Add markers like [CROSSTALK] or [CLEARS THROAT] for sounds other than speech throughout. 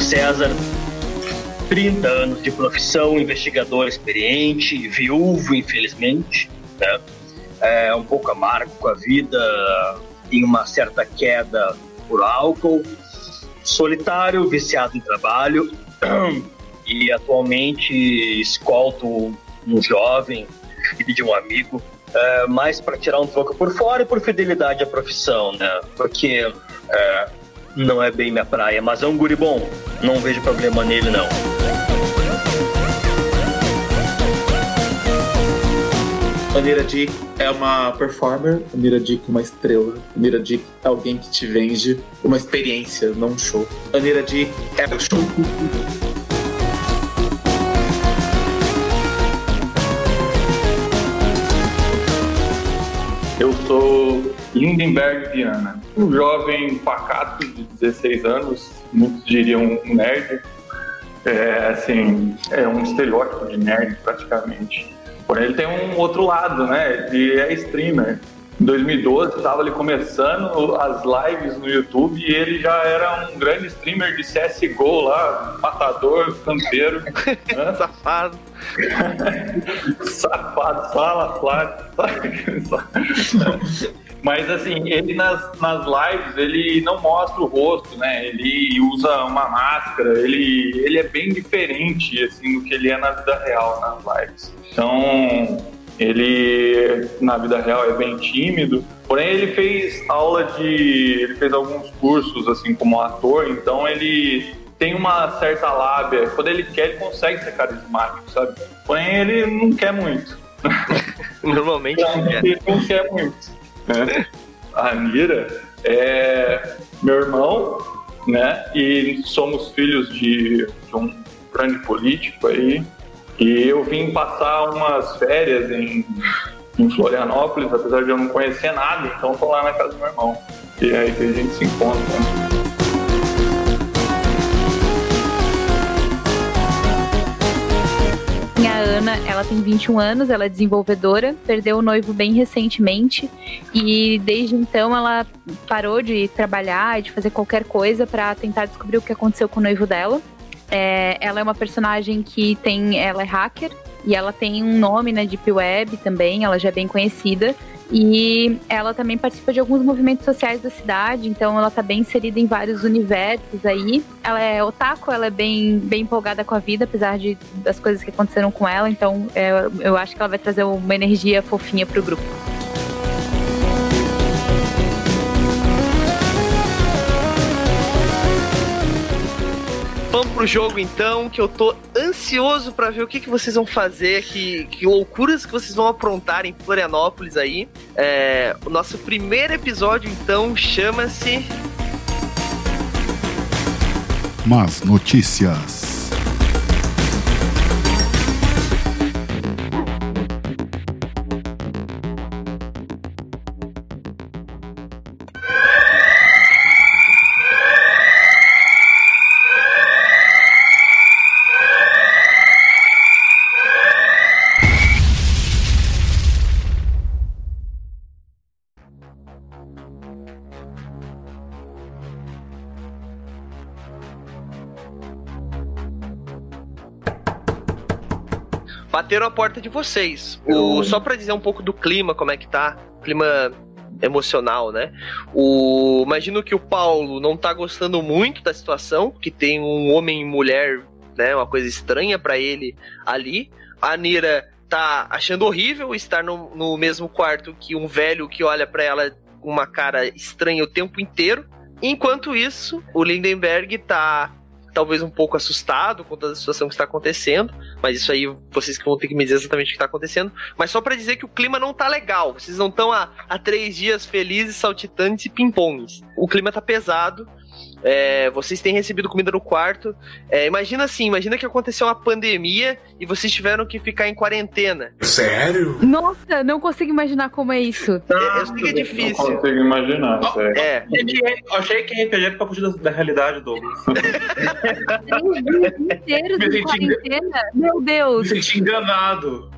César, 30 anos de profissão, investigador experiente, viúvo, infelizmente, né? É um pouco amargo com a vida, em uma certa queda por álcool, solitário, viciado em trabalho [CLEARS THROAT] e atualmente escolto um jovem, filho de um amigo, é, mais para tirar um troco por fora e por fidelidade à profissão, né? Porque é, não é bem minha praia, mas é um guri bom, não vejo problema nele não. Anira Dick é uma performer, Anira Dick é uma estrela, Anira Dick é alguém que te vende uma experiência, não um show. Anira Dick é o show. Eu sou Lindenberg Viana, um jovem pacato de 16 anos, muitos diriam um nerd. É, assim, é um estereótipo de nerd praticamente. Porém, ele tem um outro lado, né? Ele é streamer. Em 2012, estava ali começando as lives no YouTube e ele já era um grande streamer de CSGO lá, matador, campeiro. [LAUGHS] Safado. [LAUGHS] Safado, sala, flat. [LAUGHS] Mas assim, ele nas, nas lives, ele não mostra o rosto, né? Ele usa uma máscara, ele, ele é bem diferente assim do que ele é na vida real nas lives. Então, ele na vida real é bem tímido, porém ele fez aula de, ele fez alguns cursos assim como ator, então ele tem uma certa lábia. Quando ele quer, ele consegue ser carismático, sabe? Porém ele não quer muito. [LAUGHS] Normalmente não quer. Ele não quer muito. Né? A Mira é meu irmão, né? E somos filhos de, de um grande político aí. E eu vim passar umas férias em, em Florianópolis, apesar de eu não conhecer nada, então tô lá na casa do meu irmão. E aí que a gente se encontra. A Ana, ela tem 21 anos, ela é desenvolvedora, perdeu o noivo bem recentemente e desde então ela parou de trabalhar e de fazer qualquer coisa para tentar descobrir o que aconteceu com o noivo dela. É, ela é uma personagem que tem. Ela é hacker e ela tem um nome na Deep Web também, ela já é bem conhecida. E ela também participa de alguns movimentos sociais da cidade, então ela tá bem inserida em vários universos aí. Ela é otaku, ela é bem, bem empolgada com a vida, apesar de, das coisas que aconteceram com ela, então é, eu acho que ela vai trazer uma energia fofinha pro grupo. Pro jogo então, que eu tô ansioso para ver o que, que vocês vão fazer, que, que loucuras que vocês vão aprontar em Florianópolis aí. É, o nosso primeiro episódio então chama-se. Más notícias. Bateram a porta de vocês. O, só para dizer um pouco do clima, como é que tá, clima emocional, né? O imagino que o Paulo não tá gostando muito da situação, que tem um homem e mulher, né, uma coisa estranha para ele ali. A Nira tá achando horrível estar no, no mesmo quarto que um velho que olha para ela com uma cara estranha o tempo inteiro. Enquanto isso, o Lindenberg tá talvez um pouco assustado com toda a situação que está acontecendo, mas isso aí vocês que vão ter que me dizer exatamente o que está acontecendo. Mas só para dizer que o clima não tá legal, vocês não estão há, há três dias felizes, saltitantes e pimpongs. O clima tá pesado, é, vocês têm recebido comida no quarto. É, imagina assim, imagina que aconteceu uma pandemia e vocês tiveram que ficar em quarentena. Sério? Nossa, não consigo imaginar como é isso. É, eu sei que é difícil. Não consigo imaginar, sério. É. Eu achei que RPG era pra fugir da, da realidade, Douglas. Três dias inteiros de quarentena? Meu Deus. Me senti enganado.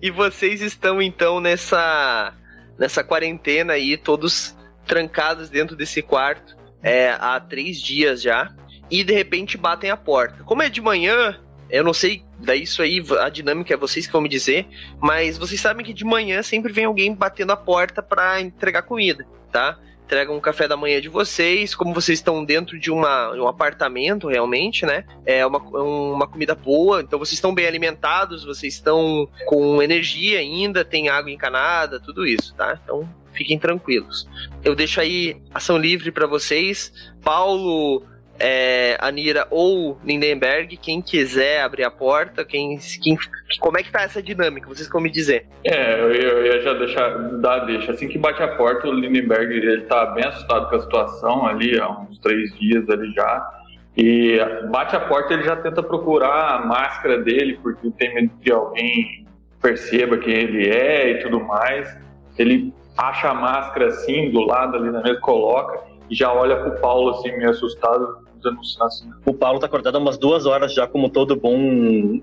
E vocês estão então nessa nessa quarentena aí, todos trancados dentro desse quarto é, há três dias já. e de repente batem a porta. Como é de manhã, eu não sei, daí isso aí, a dinâmica é vocês que vão me dizer, mas vocês sabem que de manhã sempre vem alguém batendo a porta para entregar comida, tá? Entregam um café da manhã de vocês, como vocês estão dentro de, uma, um apartamento realmente, né? É uma, uma comida boa, então vocês estão bem alimentados, vocês estão com energia ainda, tem água encanada, tudo isso, tá? Então fiquem tranquilos. Eu deixo aí ação livre para vocês. Paulo, é, Anira ou Lindenberg, quem quiser abrir a porta, quem, quem, como é que tá essa dinâmica? Vocês vão me dizer. É, eu, eu ia já deixar, dar deixa. Assim que bate a porta, o Lindenberg ele tá bem assustado com a situação ali, há uns três dias ali já. E bate a porta, ele já tenta procurar a máscara dele, porque tem medo que alguém perceba quem ele é e tudo mais. Ele acha a máscara assim, do lado ali na mesa, coloca e já olha pro Paulo assim, meio assustado, assim. O Paulo tá acordado há umas duas horas já, como todo bom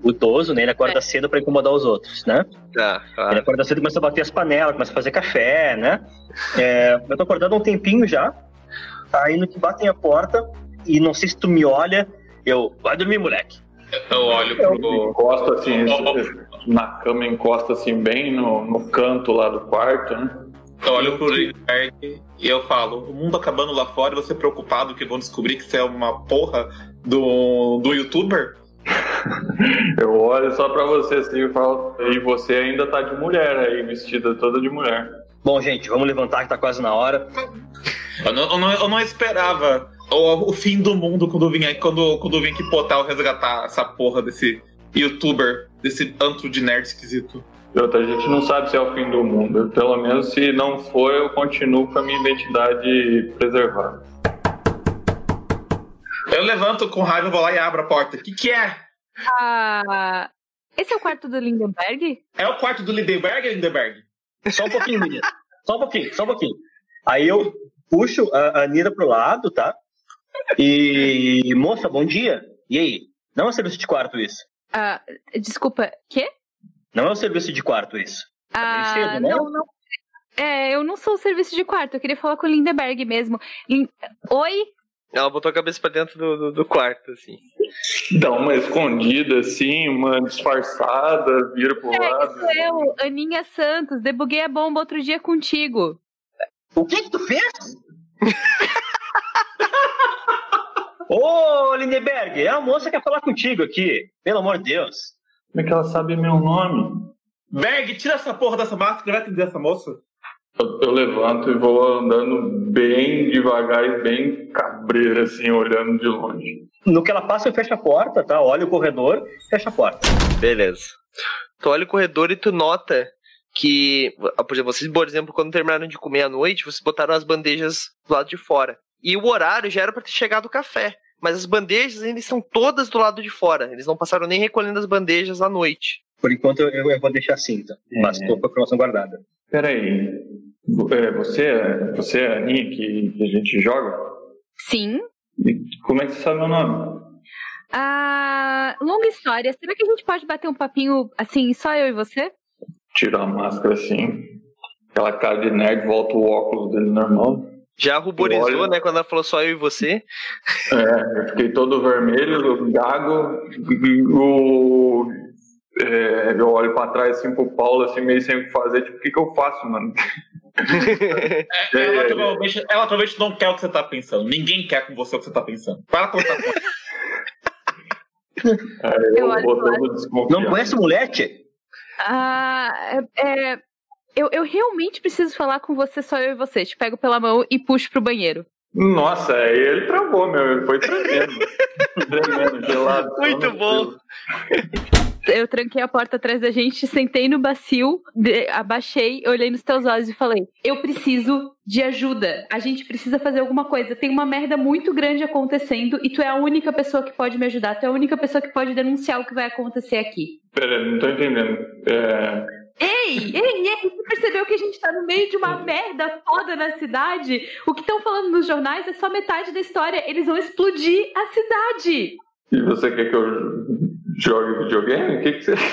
idoso, né? Ele acorda É. cedo pra incomodar os outros, né? Tá, Ele claro. acorda cedo e começa a bater as panelas, começa a fazer café, né? É, eu tô acordado há um tempinho já. Aí no que batem a porta, e não sei se tu me olha, eu. Vai dormir, moleque. Eu olho pro. Encosta assim, na cama, encosta assim, bem no, no canto lá do quarto, né? Eu olho pro Lindbergh e eu falo: o mundo acabando lá fora e você preocupado que vão descobrir que você é uma porra do, do youtuber? [LAUGHS] Eu olho só pra você assim e falo, e você ainda tá de mulher aí, vestida toda de mulher. Bom, gente, vamos levantar que tá quase na hora. Eu não, eu não, eu não esperava o, o fim do mundo quando eu vim, aí- quando, quando eu vim aqui Potal resgatar essa porra desse youtuber, desse antro de nerd esquisito. Outra, a gente não sabe se é o fim do mundo. Pelo menos se não for, eu continuo com a minha identidade preservada. Eu levanto com raiva, vou lá e abro a porta. O que, que é? Ah, esse é o quarto do Lindenberg? É o quarto do Lindenberg, Lindenberg? Só um pouquinho, menina. Só um pouquinho, só um pouquinho. Aí eu puxo a a Anira pro lado, tá? E. Moça, bom dia. E aí? Não é serviço de quarto isso. Ah, desculpa, quê? Não é um serviço de quarto isso. Ah, cedo, né? não, não. É, eu não sou o serviço de quarto, eu queria falar com o Lindenberg mesmo. Lin- Oi? Ela botou a cabeça pra dentro do, do, do quarto, assim. Dá uma escondida assim, uma disfarçada, vira pro É, lado. sou eu, Aninha Santos, debuguei a bomba outro dia contigo. O que que tu fez? [LAUGHS] Ô, Lindenberg, é a moça que quer falar contigo aqui. Pelo amor de Deus. Como é que ela sabe meu nome? Berg, tira essa porra dessa máscara, vai atender essa moça. Eu, eu levanto e vou andando bem devagar e bem cabreiro, assim, olhando de longe. No que ela passa, eu fecho a porta, tá? Olha o corredor, fecha a porta. Beleza. Tu olha o corredor e tu nota que, por exemplo, vocês, por exemplo, quando terminaram de comer à noite, vocês botaram as bandejas do lado de fora. E o horário já era pra ter chegado o café. Mas as bandejas ainda estão todas do lado de fora. Eles não passaram nem recolhendo as bandejas à noite. Por enquanto, eu, eu vou deixar assim, tá? Mas tô com a informação guardada. Peraí, é, você, é- você é a Aninha que, que a gente joga? Sim. E como é que você sabe meu nome? Ah, longa história. Será que a gente pode bater um papinho assim, só eu e você? Tirar a máscara assim, aquela cara de nerd, volta o óculos dele normal. Já ruborizou, né? Quando ela falou só eu e você. É, eu fiquei todo vermelho, gago, o, é, eu olho pra trás assim pro Paulo, assim, meio sem o que fazer, tipo, o que que eu faço, mano? É, [LAUGHS] ela, provavelmente, ela provavelmente não quer o que você tá pensando. Ninguém quer com você o que você tá pensando. Para com essa porra. Aí Eu eu, olho vou pro todo desconfiado. Não conhece o moleque? Ah, é, é, eu, eu realmente preciso falar com você, só eu e você. Te pego pela mão e puxo pro banheiro. Nossa, aí ele travou, meu, ele foi tremendo. [LAUGHS] tremendo, gelado. Muito bom. [LAUGHS] Eu tranquei a porta atrás da gente, sentei no bacio, abaixei, olhei nos teus olhos e falei: Eu preciso de ajuda. A gente precisa fazer alguma coisa. Tem uma merda muito grande acontecendo e tu é a única pessoa que pode me ajudar. Tu é a única pessoa que pode denunciar o que vai acontecer aqui. Pera, não tô entendendo. É, Ei, ei, ei, você percebeu que a gente tá no meio de uma merda foda na cidade? O que estão falando nos jornais é só metade da história. Eles vão explodir a cidade. E você quer que eu jogue videogame? O que, que você, o que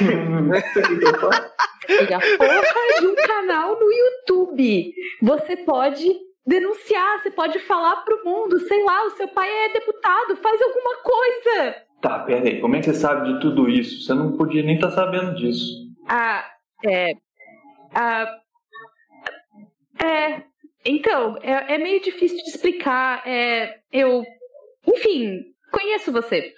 você quer porra de um canal no YouTube. Você pode denunciar, você pode falar pro mundo, sei lá, o seu pai é deputado, faz alguma coisa. Tá, pera aí, como é que você sabe de tudo isso? Você não podia nem estar tá sabendo disso. Ah, é. Ah, é. Então, é, é meio difícil de explicar. É, eu. Enfim, conheço você.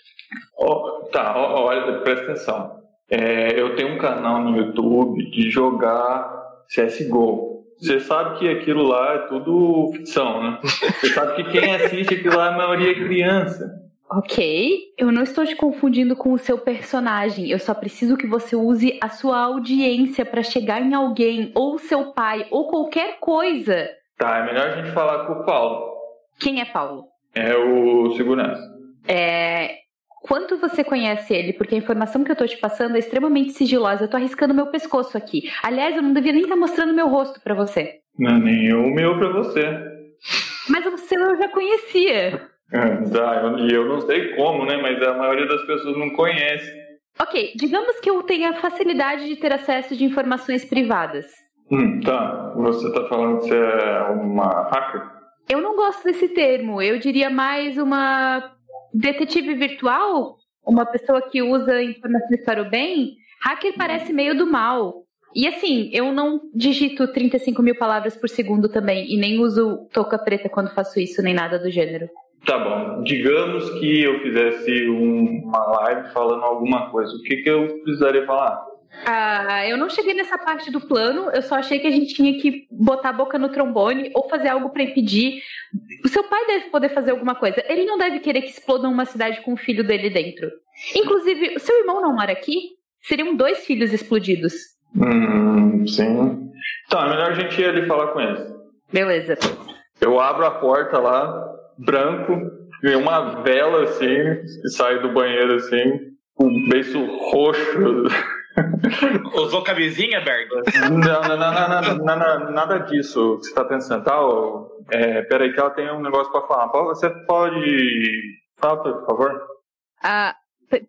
Oh, tá, olha, presta atenção. É, eu tenho um canal no YouTube de jogar CSGO. Você sabe que aquilo lá é tudo ficção, né? Você sabe que quem assiste aquilo lá, a maioria é criança. Ok, eu não estou te confundindo com o seu personagem. Eu só preciso que você use a sua audiência para chegar em alguém, ou seu pai, ou qualquer coisa. Tá, é melhor a gente falar com o Paulo. Quem é Paulo? É o segurança. É. Quanto você conhece ele? Porque a informação que eu tô te passando é extremamente sigilosa. Eu tô arriscando meu pescoço aqui. Aliás, eu não devia nem estar tá mostrando meu rosto para você. Não, nem o meu para você. Mas você eu já conhecia. [LAUGHS] Tá, e eu não sei como, né? Mas a maioria das pessoas não conhece. Ok, digamos que eu tenha facilidade de ter acesso de informações privadas. Hum, tá. Você tá falando que você é uma hacker? Eu não gosto desse termo. Eu diria mais uma detetive virtual, uma pessoa que usa informações para o bem. Hacker parece meio do mal. E assim, eu não digito 35 mil palavras por segundo também, e nem uso touca preta quando faço isso, nem nada do gênero. Tá bom. Digamos que eu fizesse um, uma live falando alguma coisa. O que, que eu precisaria falar? Ah, eu não cheguei nessa parte do plano, eu só achei que a gente tinha que botar a boca no trombone ou fazer algo para impedir. O seu pai deve poder fazer alguma coisa. Ele não deve querer que explodam uma cidade com o filho dele dentro. Inclusive, o seu irmão não mora aqui? Seriam dois filhos explodidos. Hum, sim. Então, é melhor a gente ir ali falar com eles. Beleza. Eu abro a porta lá, branco, e uma vela assim, que sai do banheiro assim, com um beiço roxo. [LAUGHS] Usou camisinha, Berg? Não, não, não, não, nada disso que você está pensando, tá? É, peraí que ela tem um negócio para falar. Você pode... Fala, por favor. Ah,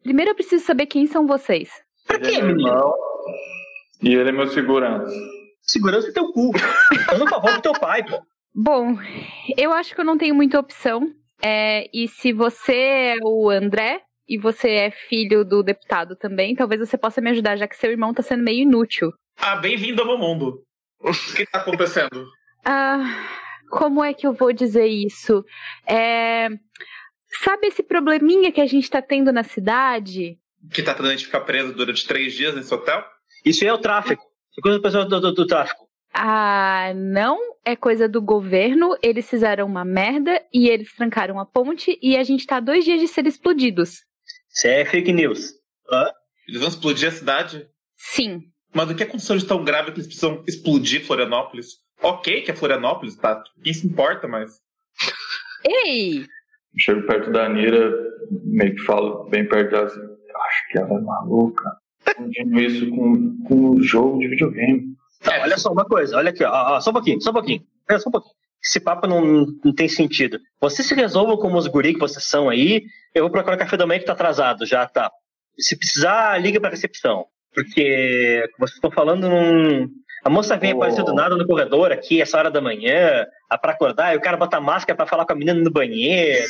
primeiro eu preciso saber quem são vocês. Pra quê, é menino? E ele é meu segurança. Segurança é teu cu. Fazendo um favor pro teu pai, pô. Bom, eu acho que eu não tenho muita opção. É, e se você é o André e você é filho do deputado também, talvez você possa me ajudar, já que seu irmão tá sendo meio inútil. Ah, bem-vindo ao meu mundo. O que tá acontecendo? [LAUGHS] ah, como é que eu vou dizer isso? É, sabe esse probleminha que a gente tá tendo na cidade? Que tá tendo a gente ficar preso durante três dias nesse hotel? Isso é o tráfico. É coisa do pessoal do, do, do tráfico. Ah, não é coisa do governo. Eles fizeram uma merda e eles trancaram a ponte e a gente tá dois dias de ser explodidos. Isso é fake news. Hã? Eles vão explodir a cidade? Sim. Mas o que aconteceu de tão grave que eles precisam explodir Florianópolis? Ok que é Florianópolis, tá? Quem se importa, mas. Ei! Chego perto da Anira, meio que falo bem perto dela assim. Acho que ela é maluca. Confundindo isso com, com um jogo de videogame. Tá, olha só uma coisa, olha aqui, ó, ó, só um pouquinho, só um pouquinho. É, só um pouquinho. Esse papo não, não tem sentido. Vocês se resolvam como os guri que vocês são aí. Eu vou procurar café da manhã que tá atrasado, já tá. Se precisar, liga pra recepção. Porque vocês estão falando num. A moça vem oh. aparecer do nada no corredor aqui, essa hora da manhã, para acordar, e o cara bota máscara para falar com a menina no banheiro.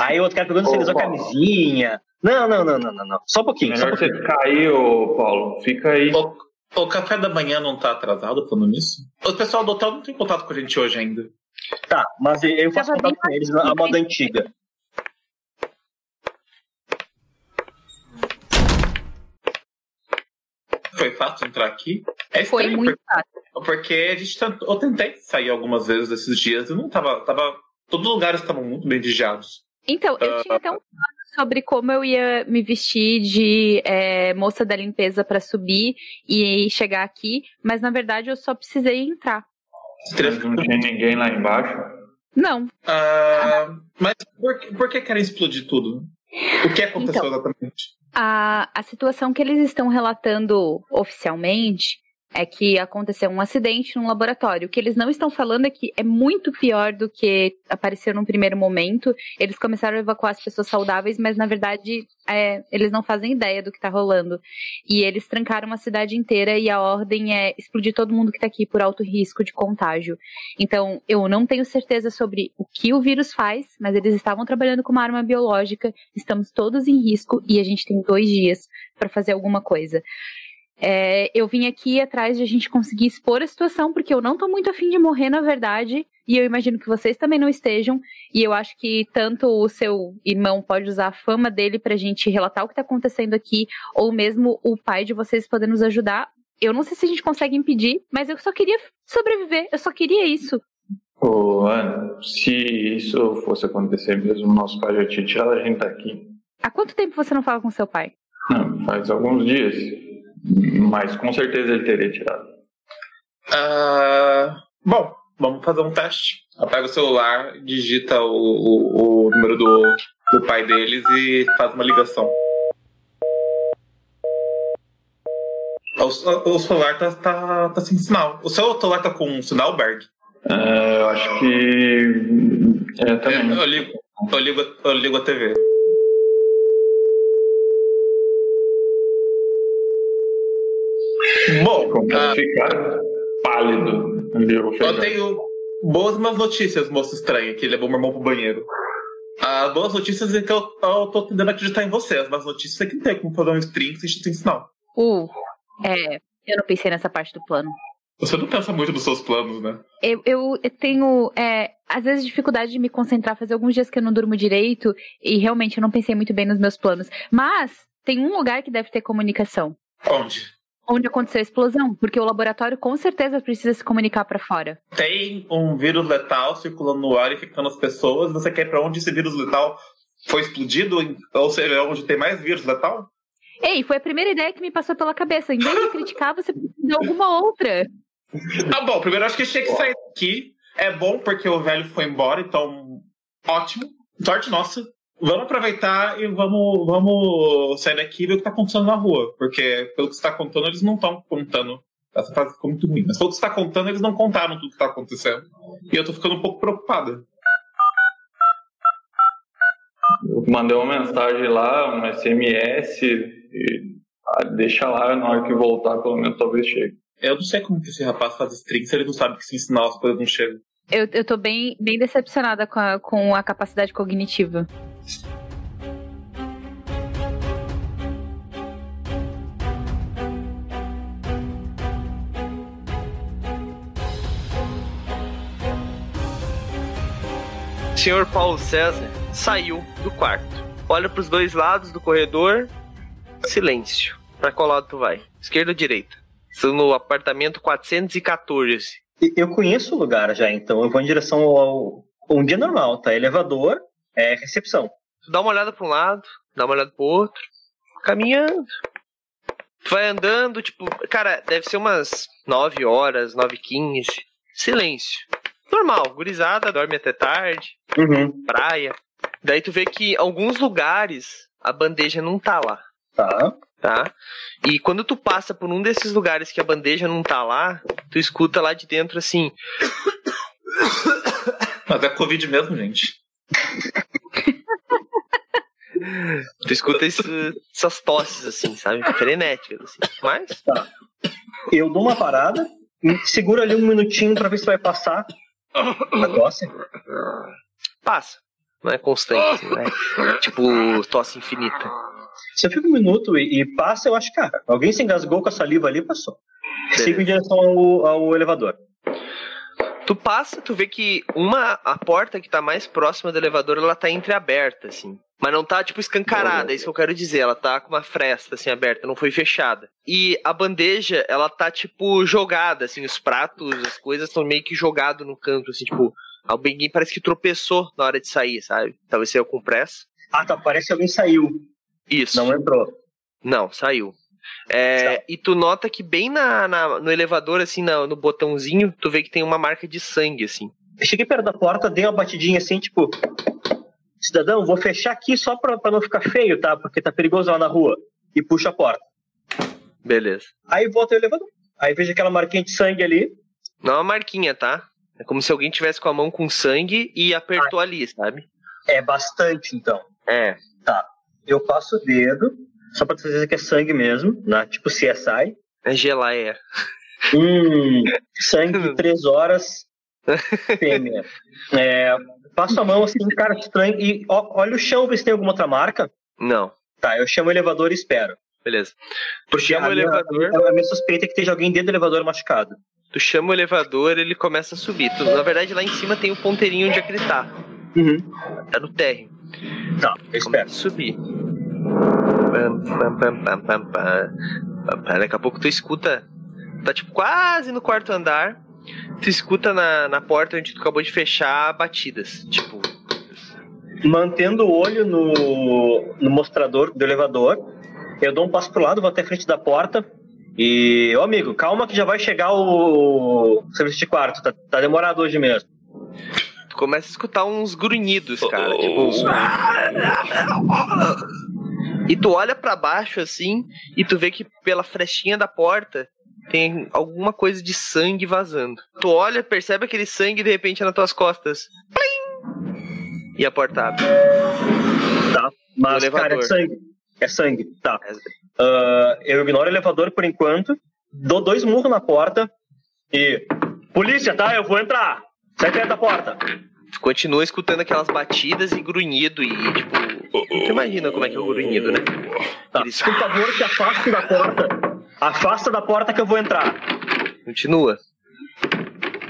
Aí o outro cara pergunta oh, se ele usou camisinha. Não, não, não, não, não, não. Só um pouquinho. Melhor só um pouquinho. você ficar aí, ô Paulo. Fica aí. O café da manhã não tá atrasado falando nisso? O pessoal do hotel não tem contato com a gente hoje ainda. Tá, mas eu faço contato com eles na moda antiga. Foi fácil entrar aqui? É Foi muito porque, fácil. Porque a gente tentou, eu tentei sair algumas vezes desses dias e não tava. tava todos os lugares estavam muito bem vigiados. Então, eu uh, tinha até um sobre como eu ia me vestir de é, moça da limpeza para subir e chegar aqui, mas na verdade eu só precisei entrar. Mas não tinha ninguém lá embaixo? Não. Uh, mas por, por que querem explodir tudo? O que aconteceu então, exatamente? A, a situação que eles estão relatando oficialmente é que aconteceu um acidente num laboratório. O que eles não estão falando é que é muito pior do que apareceu num primeiro momento. Eles começaram a evacuar as pessoas saudáveis, mas na verdade é, eles não fazem ideia do que está rolando. E eles trancaram a cidade inteira e a ordem é explodir todo mundo que está aqui por alto risco de contágio. Então, eu não tenho certeza sobre o que o vírus faz, mas eles estavam trabalhando com uma arma biológica, estamos todos em risco e a gente tem dois dias para fazer alguma coisa. É, eu vim aqui atrás de a gente conseguir expor a situação, porque eu não tô muito afim de morrer, na verdade, e eu imagino que vocês também não estejam, e eu acho que tanto o seu irmão pode usar a fama dele pra gente relatar o que tá acontecendo aqui, ou mesmo o pai de vocês poder nos ajudar. Eu não sei se a gente consegue impedir, mas eu só queria sobreviver, eu só queria isso. Ô, Ana, se isso fosse acontecer mesmo, nosso pai já tinha tirado a gente daqui. Há quanto tempo você não fala com seu pai? Não, faz alguns dias. Mas com certeza ele teria tirado. Ah, bom, vamos fazer um teste. Apega o celular, digita o, o, o número do, do pai deles e faz uma ligação. O, o celular tá, tá, tá sem sinal. O seu celular tá com sinal, Berg? É, eu acho que. É, também. Eu, eu ligo, eu, ligo, eu ligo a TV. Bom, ah, ficar pálido. viu, eu tenho boas e más notícias, moço estranho, que levou meu irmão pro banheiro. As boas notícias é que eu, eu tô tentando acreditar em você. As más notícias é que não tem como fazer um stream sem, sem sinal. Uh, é, eu não pensei nessa parte do plano. Você não pensa muito nos seus planos, né? Eu, eu tenho, é, às vezes, dificuldade de me concentrar, fazer alguns dias que eu não durmo direito, e realmente eu não pensei muito bem nos meus planos. Mas tem um lugar que deve ter comunicação. Onde? Onde aconteceu a explosão, porque o laboratório com certeza precisa se comunicar pra fora. Tem um vírus letal circulando no ar e infectando as pessoas. Você quer ir pra onde esse vírus letal foi explodido? Ou seja, onde tem mais vírus letal? Ei, foi a primeira ideia que me passou pela cabeça. Em vez de criticar, você precisa de alguma outra. Ah, [LAUGHS] bom, primeiro eu acho que tinha que sair daqui. É bom porque o velho foi embora, então ótimo. Sorte nossa. Vamos aproveitar e vamos, vamos sair daqui e ver o que tá acontecendo na rua. Porque, pelo que você tá contando, eles não estão contando. Essa frase ficou muito ruim. Mas pelo que você tá contando, eles não contaram tudo que tá acontecendo. E eu tô ficando um pouco preocupada. Eu mandei uma mensagem lá, um SMS, e ah, deixa lá, na hora que voltar, pelo menos talvez chegue. Eu não sei como que esse rapaz faz stream se ele não sabe que se ensinar as coisas não chegam. Eu, eu tô bem, bem decepcionada com a, com a capacidade cognitiva. Senhor Paulo César saiu do quarto. Olha pros dois lados do corredor. Silêncio. Pra qual lado tu vai? Esquerda ou direita? Estou no apartamento 414. Eu conheço o lugar já, então eu vou em direção ao. Um dia normal, tá? Elevador, é recepção. Tu dá uma olhada pra um lado, dá uma olhada pro outro, caminhando. Tu vai andando, tipo, cara, deve ser umas 9 horas, 9 e 15. Silêncio. Normal, gurizada, dorme até tarde, Uhum. praia. Daí tu vê que alguns lugares a bandeja não tá lá, Tá. Tá? E quando tu passa por um desses lugares que a bandeja não tá lá, tu escuta lá de dentro assim, Mas é Covid mesmo, gente. tu escuta esse- essas tosses assim, sabe? Frenéticas assim. Mas Eu dou uma parada, seguro ali um minutinho pra ver se vai passar a tosse. passa. Não é constante, assim, né? Tipo, tosse infinita. Se eu fico um minuto e, e passa, eu acho, cara, alguém se engasgou com a saliva ali, passou. Sigo em direção ao, ao elevador. Tu passa, tu vê que uma a porta que tá mais próxima do elevador, ela tá entreaberta, assim. Mas não tá, tipo, escancarada, é isso que eu quero dizer. Ela tá com uma fresta, assim, aberta, não foi fechada. E a bandeja, ela tá, tipo, jogada, assim, os pratos, as coisas estão meio que jogado no canto, assim, tipo, alguém parece que tropeçou na hora de sair, sabe? Talvez saiu com pressa. Ah, tá, parece que alguém saiu, Isso. não entrou. Não, saiu. É, e tu nota que bem na, na- no elevador, assim, na- no botãozinho, tu vê que tem uma marca de sangue, assim. Eu cheguei perto da porta, dei uma batidinha assim, tipo, cidadão, vou fechar aqui só pra, pra não ficar feio, tá? Porque tá perigoso lá na rua. E puxa a porta. Beleza. Aí volta o elevador. aí vejo aquela marquinha de sangue ali. Não é uma marquinha, tá? É como se alguém tivesse com a mão com sangue e apertou ali, sabe? É bastante, então. É. Eu passo o dedo, só pra ter certeza que é sangue mesmo, né? Tipo CSI. É geleia. Hum, sangue de [LAUGHS] três horas, fêmea. É, passo a mão assim, cara estranho, e ó, olha o chão, ver se tem alguma outra marca. Não. Tá, eu chamo o elevador e espero. Beleza. Tu Porque chama o minha- elevador, A minha suspeita é que esteja alguém dentro do elevador machucado. tu chama o elevador, ele começa a subir. Tu, na verdade, lá em cima tem o ponteirinho onde é que ele tá. Uhum. Tá no térreo. Tá, eu espero. Começa a subir. Pam, pam, pam, pam, pam, pam. Pam, pam. Daqui a pouco tu escuta. Tá tipo quase no quarto andar. Tu escuta na, na porta onde tu acabou de fechar batidas. Tipo, Mantendo o olho no, no mostrador do elevador, eu dou um passo pro lado, vou até a frente da porta. E, ô amigo, calma que já vai chegar o serviço de quarto. Tá, tá demorado hoje mesmo. Começa a escutar uns grunhidos, cara. Tipo, uns- E tu olha pra baixo assim e tu vê que pela frestinha da porta tem alguma coisa de sangue vazando. Tu olha, percebe aquele sangue de repente nas tuas costas. Plim! E a porta abre. Tá? Mas, cara, é sangue. É sangue, tá. Ah, eu ignoro o elevador por enquanto, dou dois murros na porta e. Polícia, tá? Eu vou entrar. Sai perto da porta. Tu continua escutando aquelas batidas e grunhido e tipo. Tu imagina como é que é o grunhido, né? Tá. Eles- Por favor, se afaste da porta. Afasta da porta que eu vou entrar. Continua.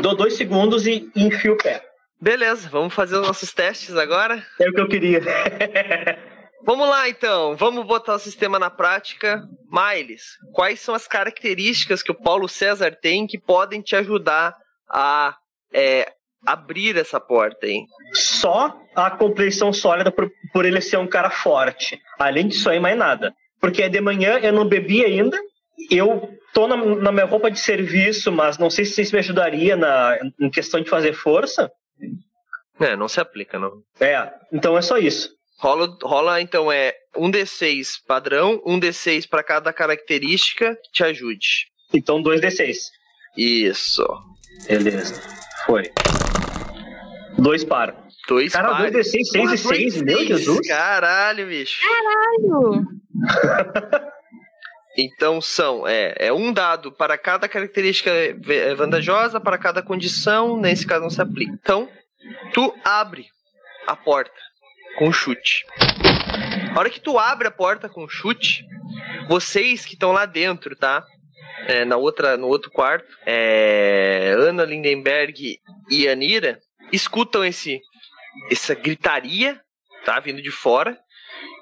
Dou dois segundos e enfio o pé. Beleza, vamos fazer os nossos testes agora. É o que eu queria. [LAUGHS] [LAUGHS] Vamos lá então, vamos botar o sistema na prática. Miles, quais são as características que o Paulo César tem que podem te ajudar a é, abrir essa porta aí? Só a compleição sólida por, por ele ser um cara forte. Além disso aí, mais nada. Porque de manhã eu não bebi ainda. Eu tô na, na minha roupa de serviço, mas não sei se isso me ajudaria na, em questão de fazer força. É, não se aplica, não. É, então é só isso. Rola, rola então é um D6 padrão, um D6 para cada característica que te ajude. Então 2d6. Isso. Beleza. Foi. Dois para. Dois Cara, pares. 2d6, 6 Porra, e 6, dois meu. Jesus. Caralho, bicho. Caralho. [LAUGHS] Então são, é, é um dado para cada característica ve- vantajosa, para cada condição, nesse caso não se aplica. Então, tu abre a porta com chute. A hora que tu abre a porta com chute, vocês que estão lá dentro, tá? É, na outra, no outro quarto, é, Ana Lindenberg e Anira escutam esse, essa gritaria, tá? Vindo de fora,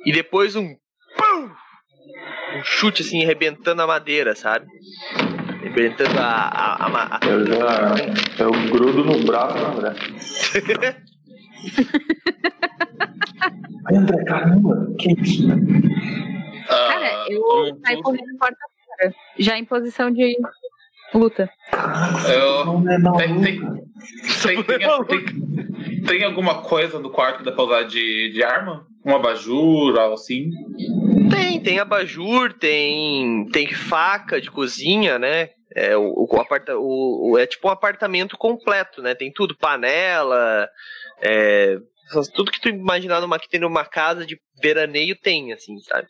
e depois um pum! um chute assim, arrebentando a madeira, sabe? Arrebentando a. a, a, a- Eu já. Eu grudo no braço André. [LAUGHS] André, caramba, que isso? Ah, Cara, eu um- saio correndo porta fora. Já em posição de luta. eu- é tem, tem, tem, tem, tem- tem alguma coisa no quarto que dá pra usar de, de arma? Um abajur, algo assim? Tem, tem abajur, tem, tem faca de cozinha, né? É, o, o, aparta, o, o- é tipo um apartamento completo, né? Tem tudo, panela, é, tudo que tu imaginar numa, que tem numa casa de veraneio tem, assim, sabe?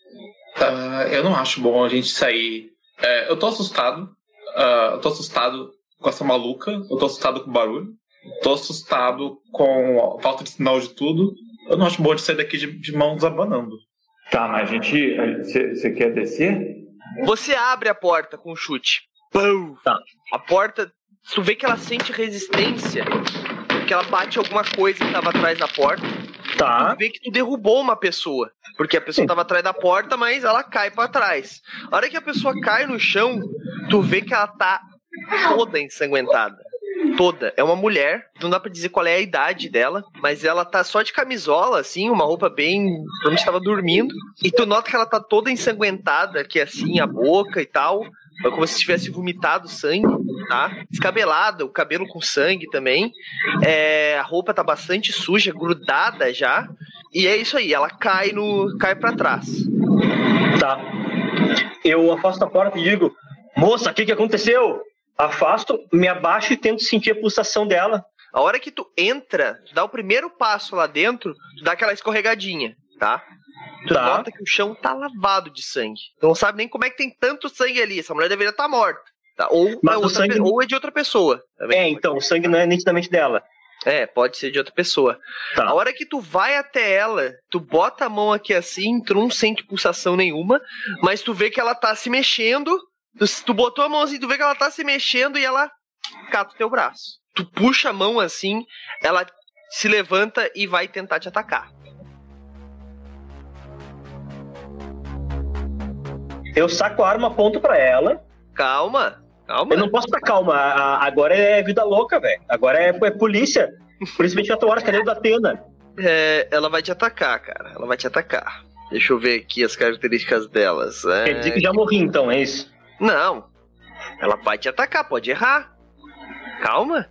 Ah, eu não acho bom a gente sair. É, eu tô assustado. ah, eu tô assustado com essa maluca. Eu tô assustado com o barulho. Tô assustado com a falta de sinal de tudo. Eu não acho bom de sair daqui de, de mãos abanando. Tá, mas a gente. Você quer descer? Você abre a porta com um chute. Pum! Tá. A porta, tu vê que ela sente resistência, que ela bate alguma coisa que tava atrás da porta. Tá. Tu vê que tu derrubou uma pessoa, porque a pessoa tava atrás da porta, mas ela cai pra trás. A hora que a pessoa cai no chão, tu vê que ela tá toda ensanguentada. Toda. É uma mulher, não dá pra dizer qual é a idade dela, mas ela tá só de camisola, assim, uma roupa bem. Provavelmente tava dormindo. E tu nota que ela tá toda ensanguentada, que é assim, a boca e tal. É como se tivesse vomitado sangue, tá? Descabelada, o cabelo com sangue também. É, a roupa tá bastante suja, grudada já. E é isso aí, ela cai no. cai para trás. Tá. Eu afasto a porta e digo: Moça, o que, que aconteceu? Afasto, me abaixo e tento sentir a pulsação dela. A hora que tu entra, tu dá o primeiro passo lá dentro, tu dá aquela escorregadinha, tá? Tu Tá. nota que o chão tá lavado de sangue. Tu não sabe nem como é que tem tanto sangue ali. Essa mulher deveria estar morta. Tá? Ou, Mas é outra sangue- ou é de outra pessoa. também. É, então, o sangue não é nitidamente dela. É, pode ser de outra pessoa. Tá. A hora que tu vai até ela, tu bota a mão aqui assim, tu não sente pulsação nenhuma, mas tu vê que ela tá se mexendo. Tu, tu botou a mão assim, tu vê que ela tá se mexendo e ela cata o teu braço. Tu puxa a mão assim, ela se levanta e vai tentar te atacar. Eu saco a arma, aponto pra ela. Calma, calma. Eu não posso estar calma. agora é vida louca, velho. Agora é, é polícia. Polícia 24 horas, cadê o da Atena? É, ela vai te atacar, cara. Ela vai te atacar. Deixa eu ver aqui as características delas. É, Quer dizer que já morri, então, é isso? Não. Ela vai te atacar, pode errar. Calma.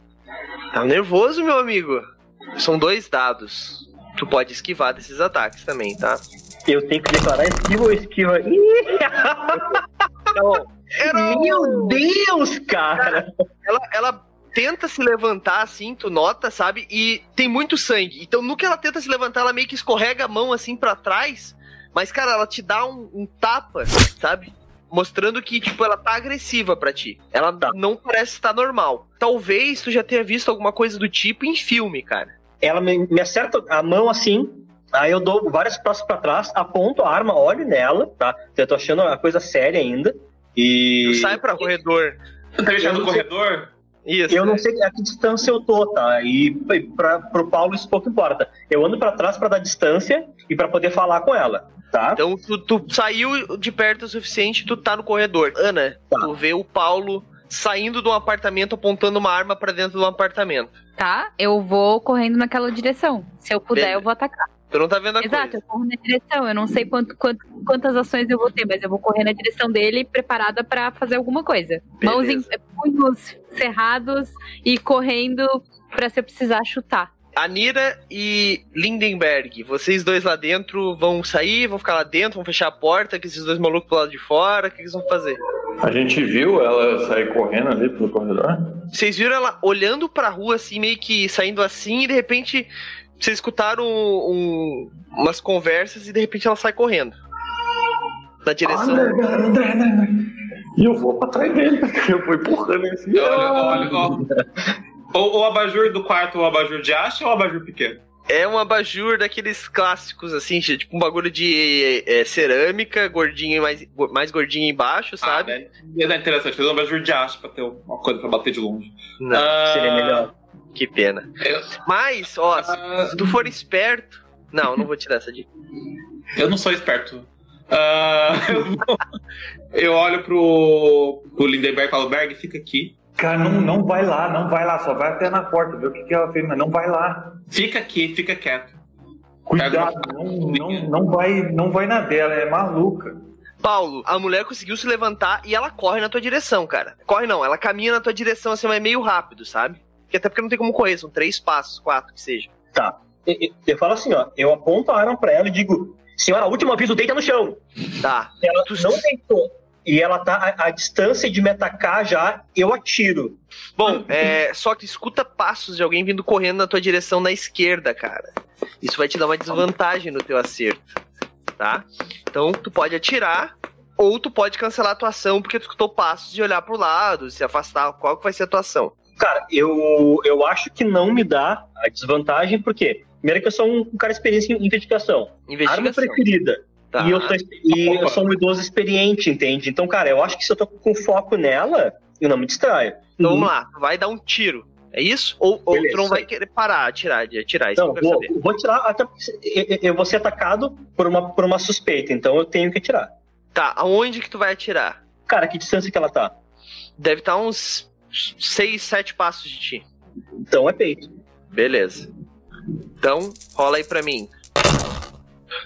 Tá nervoso, meu amigo. São dois dados. Tu pode esquivar desses ataques também, tá? Eu tenho que declarar esquiva ou esquiva? Então, era meu Deus, cara! ela, ela tenta se levantar assim, tu nota, sabe? E tem muito sangue. Então, no que ela tenta se levantar, ela meio que escorrega a mão assim pra trás. Mas, cara, ela te dá um, um tapa, sabe? Mostrando que, tipo, ela tá agressiva pra ti. Ela Tá. não parece estar normal. Talvez tu já tenha visto alguma coisa do tipo em filme, cara. Ela me, me acerta a mão assim, aí eu dou vários passos pra trás, aponto a arma, olho nela, tá? Eu tô achando a coisa séria ainda. E. Tu sai pra corredor. Tá deixando no corredor? Isso. Eu não sei a que distância eu tô, tá? E pra, pro Paulo isso pouco importa. Eu ando pra trás pra dar distância e pra poder falar com ela, tá? Então tu, tu saiu de perto o suficiente, tu tá no corredor. Ana, Tá. tu vê o Paulo saindo de um apartamento apontando uma arma pra dentro de um apartamento. Tá? Eu vou correndo naquela direção. Se eu puder, Beleza. eu vou atacar. Tu não tá vendo a Exato, coisa. eu corro na direção. Eu não sei quanto, quanto- quantas ações eu vou ter, mas eu vou correr na direção dele preparada pra fazer alguma coisa. Mãos em Beleza. punhos cerrados e correndo pra se eu precisar chutar. Anira e Lindenberg, vocês dois lá dentro vão sair, vão ficar lá dentro, vão fechar a porta, que esses dois malucos pro lado de fora, o que eles vão fazer? A gente viu ela sair correndo ali pelo corredor? Vocês viram ela olhando pra rua, assim, meio que saindo assim, e de repente vocês escutaram um- um- umas conversas e de repente ela sai correndo. Na direção. André, André, André, André. E eu vou pra trás dele. [LAUGHS] Eu vou empurrando assim. Olha, olha, ó. O, o abajur do quarto, o abajur de haste ou o abajur pequeno? É um abajur daqueles clássicos, assim, tipo um bagulho de é, cerâmica, gordinho mais, mais gordinho embaixo, sabe? Ah, né? Ia dar interessante, fazer um abajur de haste pra ter uma coisa pra bater de longe. Não, Ah, Seria melhor. Que pena. Eu- Mas, ó, se, ah, se tu for esperto. Não, não vou tirar essa dica. eu não sou esperto. Ah, [LAUGHS] eu, vou- eu olho pro, pro Lindenberg e falo, Berg, fica aqui. Cara, não, não vai lá, não vai lá. Só vai até na porta, ver o que, que ela fez, mas não vai lá. Fica aqui, fica quieto. Cuidado, não, não, não, vai, não vai na dela, é maluca. Paulo, a mulher conseguiu se levantar e ela corre na tua direção, cara. Corre não, ela caminha na tua direção assim, mas meio rápido, sabe? Porque até porque não tem como correr, são três passos, quatro que seja. Tá. Eu, eu- eu falo assim, ó. Eu aponto a arma pra ela e digo: Senhora, último aviso, deita no chão. Tá. Ela Tu- não deitou. E ela tá à, à distância de me atacar já, eu atiro. Bom, é, só que escuta passos de alguém vindo correndo na tua direção na esquerda, cara. Isso vai te dar uma desvantagem no teu acerto, tá? Então tu pode atirar ou tu pode cancelar a tua ação porque tu escutou passos de olhar pro lado, se afastar. Qual que vai ser a tua ação? Cara, eu, eu acho que não me dá a desvantagem, porque primeiro que eu sou um cara experiente em investigação. Arma Investigação. preferida. Tá. E, eu, sou, e eu sou um idoso experiente, entende? Então, cara, eu acho que se eu tô com foco nela, eu não me distraio. Então vamos lá, tu vai dar um tiro. É isso? Ou, ou Beleza. tu não vai querer parar, atirar, de atirar? Isso Não, que eu vou, saber. vou tirar, até porque eu- eu vou ser atacado por uma, por uma suspeita, então eu tenho que atirar. Tá, aonde que tu vai atirar? Cara, que distância que ela tá? Deve estar uns 6, 7 passos de ti. Então é peito. Beleza. Então, rola aí pra mim.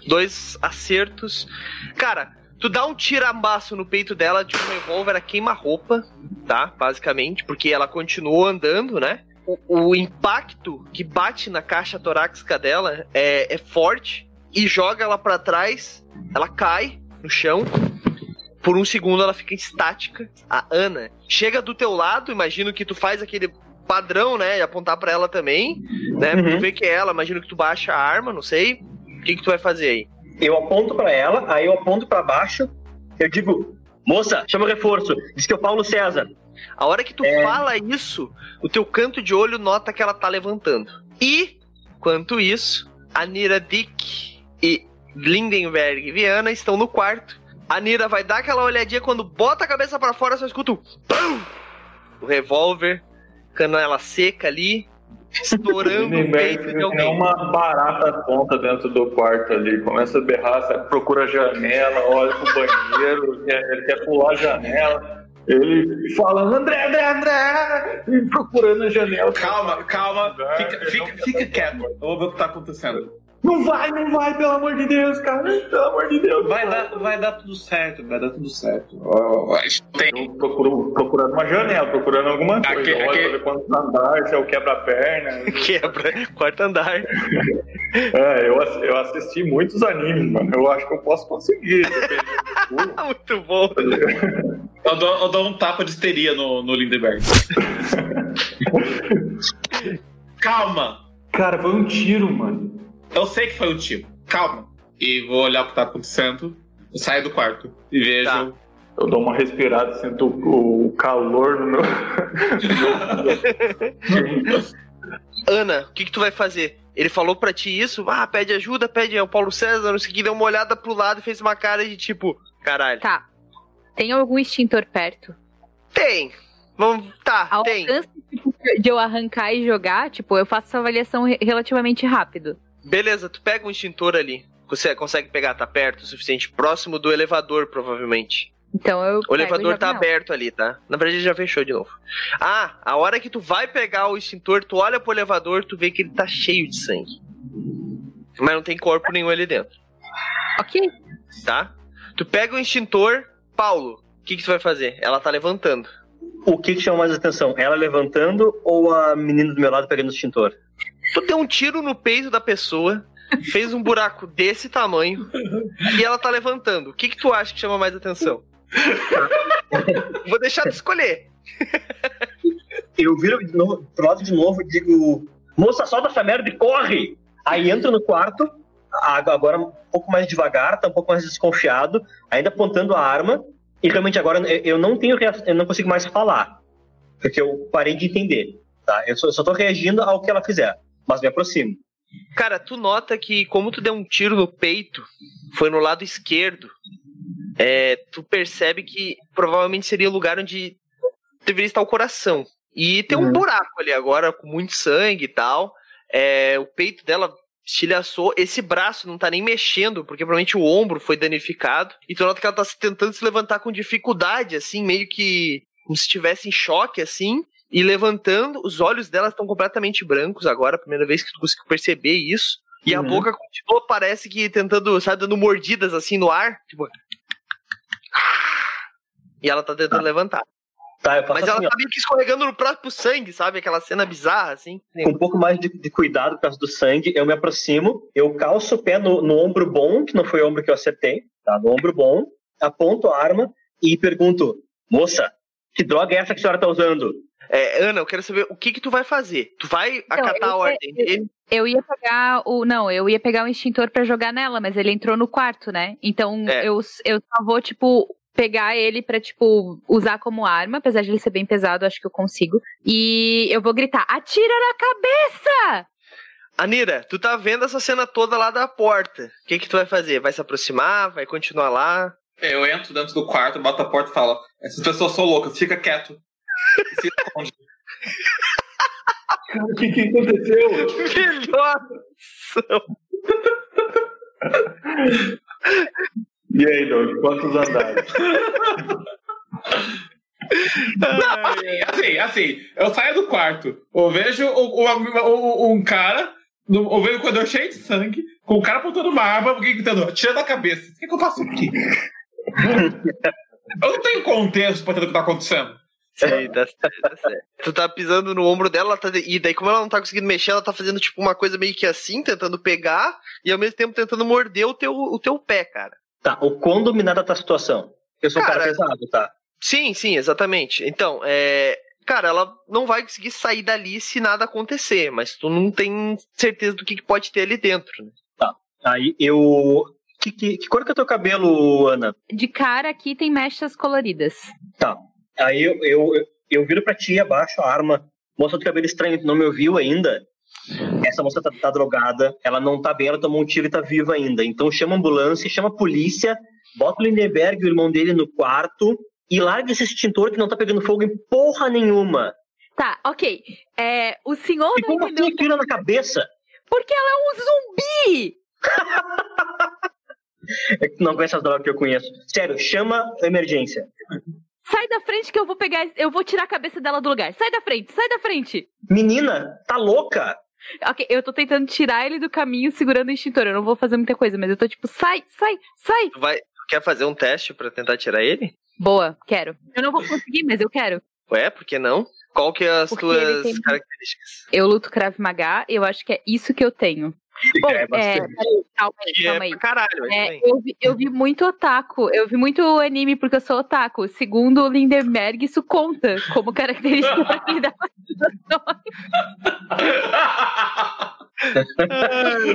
Dois acertos. Cara, tu dá um tirambaço no peito dela de um revólver a queima-roupa, tá? Basicamente, porque ela continuou andando, né? O, o impacto que bate na caixa torácica dela é, é forte e joga ela pra trás. Ela cai no chão. Por um segundo ela fica estática. A Ana chega do teu lado, imagino que tu faz aquele padrão, né? E apontar para ela também, né? Uhum. Tu vê que é ela, imagino que tu baixa a arma, não sei. O que, que tu vai fazer aí? Eu aponto pra ela, aí eu aponto pra baixo, eu digo, moça, chama o reforço, diz que é o Paulo César. A hora que tu É. fala isso, o teu canto de olho nota que ela tá levantando. E, quanto isso, a Nira Dick e Lindenberg Viana estão no quarto. A Nira vai dar aquela olhadinha quando bota a cabeça pra fora, só escuta um pum! O revólver, canela seca ali, estourando o peito de alguém. uma barata tonta dentro do quarto ali. Começa a berrar, sabe? procura a janela, olha pro banheiro, quer- ele quer pular a janela. Ele falando, André, André, André! E procurando a janela. Calma, calma. Fica, fica, fica quieto. Eu vou ver o que tá acontecendo. Não vai, não vai, pelo amor de Deus, cara. Pelo amor de Deus. Vai dar, vai dar tudo certo, vai dar tudo certo. Gente tem. Procuro, procurando uma janela, procurando alguma coisa. Aqui- Olha ver quantos andares, se é o quebra-perna. [LAUGHS] Quebra, quarto andar. [LAUGHS] É, eu, eu assisti muitos animes, mano. Eu acho que eu posso conseguir. [LAUGHS] Muito bom. Eu dou, eu dou um tapa de histeria no, no Lindenberg. Calma. Cara, foi um tiro, mano. Eu sei que foi um tiro. Calma. E vou olhar o que tá acontecendo. Eu saio do quarto e vejo. Tá. Eu dou uma respirada, sinto o, calor no meu. [LAUGHS] Ana, o que, que tu vai fazer? Ele falou pra ti isso? Ah, pede ajuda, pede ao Paulo César, não sei o que, deu uma olhada pro lado e fez uma cara de tipo, caralho. Tá. Tem algum extintor perto? Tem. Vamos, tá, Ao tem. alcance tipo, de eu arrancar e jogar, tipo, eu faço essa avaliação re- relativamente rápido. Beleza, tu pega um extintor ali. Você consegue pegar, tá perto o suficiente, próximo do elevador, provavelmente. Então eu. O pego elevador tá aberto ali, tá? Na verdade, ele já fechou de novo. Ah, a hora que tu vai pegar o extintor, tu olha pro elevador, tu vê que ele tá cheio de sangue. Mas não tem corpo nenhum ali dentro, Ok. tá? Tu pega o extintor, Paulo, o que, que tu vai fazer? Ela tá levantando. O que, que chama mais atenção? Ela levantando ou a menina do meu lado pegando o extintor? Tu deu um tiro no peito da pessoa, fez um buraco desse tamanho e ela tá levantando. O que, que tu acha que chama mais atenção? Vou deixar tu escolher. Eu viro de novo, pro lado de novo e digo: Moça, solta essa merda e corre! Aí entro no quarto, agora um pouco mais devagar, tá um pouco mais desconfiado, ainda apontando a arma. E realmente agora eu- não tenho eu não consigo mais falar. Porque eu parei de entender. Tá? Eu só, só tô reagindo ao que ela fizer. Mas me aproximo. Cara, tu nota que como tu deu um tiro no peito, foi no lado esquerdo, é, tu percebe que provavelmente seria o lugar onde deveria estar o coração. E tem um Uhum. buraco ali agora, com muito sangue e tal. É, o peito dela estilhaçou. Esse braço não tá nem mexendo, porque provavelmente o ombro foi danificado. E tu nota que ela tá tentando se levantar com dificuldade, assim, meio que como se estivesse em choque, assim. E levantando, os olhos dela estão completamente brancos agora, a primeira vez que tu conseguiu perceber isso. E a Uhum. boca continua, parece que tentando, sabe, dando mordidas assim no ar. Tipo. E ela tá tentando levantar. Tá, eu faço Mas ela assim, tá meio que escorregando no próprio sangue, sabe? Aquela cena bizarra, assim. com um pouco mais de, de cuidado por causa do sangue, eu me aproximo, eu calço o pé no, no ombro bom, que não foi o ombro que eu acertei, tá? No ombro bom, aponto a arma e pergunto, moça, que droga é essa que a senhora tá usando? É, Ana, eu quero saber o que que tu vai fazer. Tu vai acatar eu- a ordem dele? Eu ia pegar o. Não, eu ia pegar o extintor pra jogar nela, mas ele entrou no quarto, né? Então É. eu, eu só vou, tipo, pegar ele pra, tipo, usar como arma, apesar de ele ser bem pesado, acho que eu consigo. E eu vou gritar: atira na cabeça! Anira, tu tá vendo essa cena toda lá da porta. O que que tu vai fazer? Vai se aproximar? Vai continuar lá? Eu entro dentro do quarto, boto a porta e falo: Essas pessoas são loucas, fica quieto. Se esconde. O que, que aconteceu? Melhor. E aí, Doug, quantos andares? Assim, assim, assim, eu saio do quarto, eu vejo o- o- um cara, eu vejo o corredor cheio de sangue, com o cara apontando uma arma, alguém gritando, tira da cabeça. O que, que eu faço aqui? eu não tenho contexto pra entender o que tá acontecendo. Sim, tá certo, tá certo. Tu tá pisando no ombro dela, ela tá de- e daí como ela não tá conseguindo mexer, ela tá fazendo tipo uma coisa meio que assim, tentando pegar, e ao mesmo tempo tentando morder o teu, o teu pé, cara. Tá, o quão dominada tá a situação? Eu sou um cara Cara, pesado, tá? Sim, sim, exatamente. Então, é. Cara, ela não vai conseguir sair dali se nada acontecer, mas tu não tem certeza do que que pode ter ali dentro. Né? Aí eu. Que, que, que cor que é teu cabelo, Ana? De cara aqui tem mechas coloridas. Tá. Aí eu, eu, eu viro pra ti, abaixo a arma. Moça do cabelo estranho, tu não me ouviu ainda? Essa moça tá, tá drogada, ela não tá bem, ela tomou um tiro e tá viva ainda. Então chama a ambulância, chama a polícia, bota o Lindenberg e o irmão dele no quarto e larga esse extintor que não tá pegando fogo em porra nenhuma. Tá, ok. É, o senhor E não como entendeu assim tira na cabeça? porque ela é um zumbi! [LAUGHS] É não conhece as drogas que eu conheço. Sério, chama a emergência. Sai da frente que eu vou pegar. Eu vou tirar a cabeça dela do lugar. Sai da frente, sai da frente! Menina, tá louca? Ok, eu tô tentando tirar ele do caminho segurando o extintor. Eu não vou fazer muita coisa, mas eu tô tipo, sai, sai, sai! Tu vai. Tu quer fazer um teste pra tentar tirar ele? Boa, quero. Eu não vou conseguir, mas eu quero. Ué, por que não? Qual que é as Porque tuas tem- características? Eu luto Krav Maga, eu acho que é isso que eu tenho. Bom, É, é, calma aí, calma é aí. pra caralho, É, também. eu, vi, eu vi muito otaku, eu vi muito anime porque eu sou otaku. Segundo o Lindenberg, isso conta como característica [LAUGHS] dá [LAUGHS] Ah, [LAUGHS]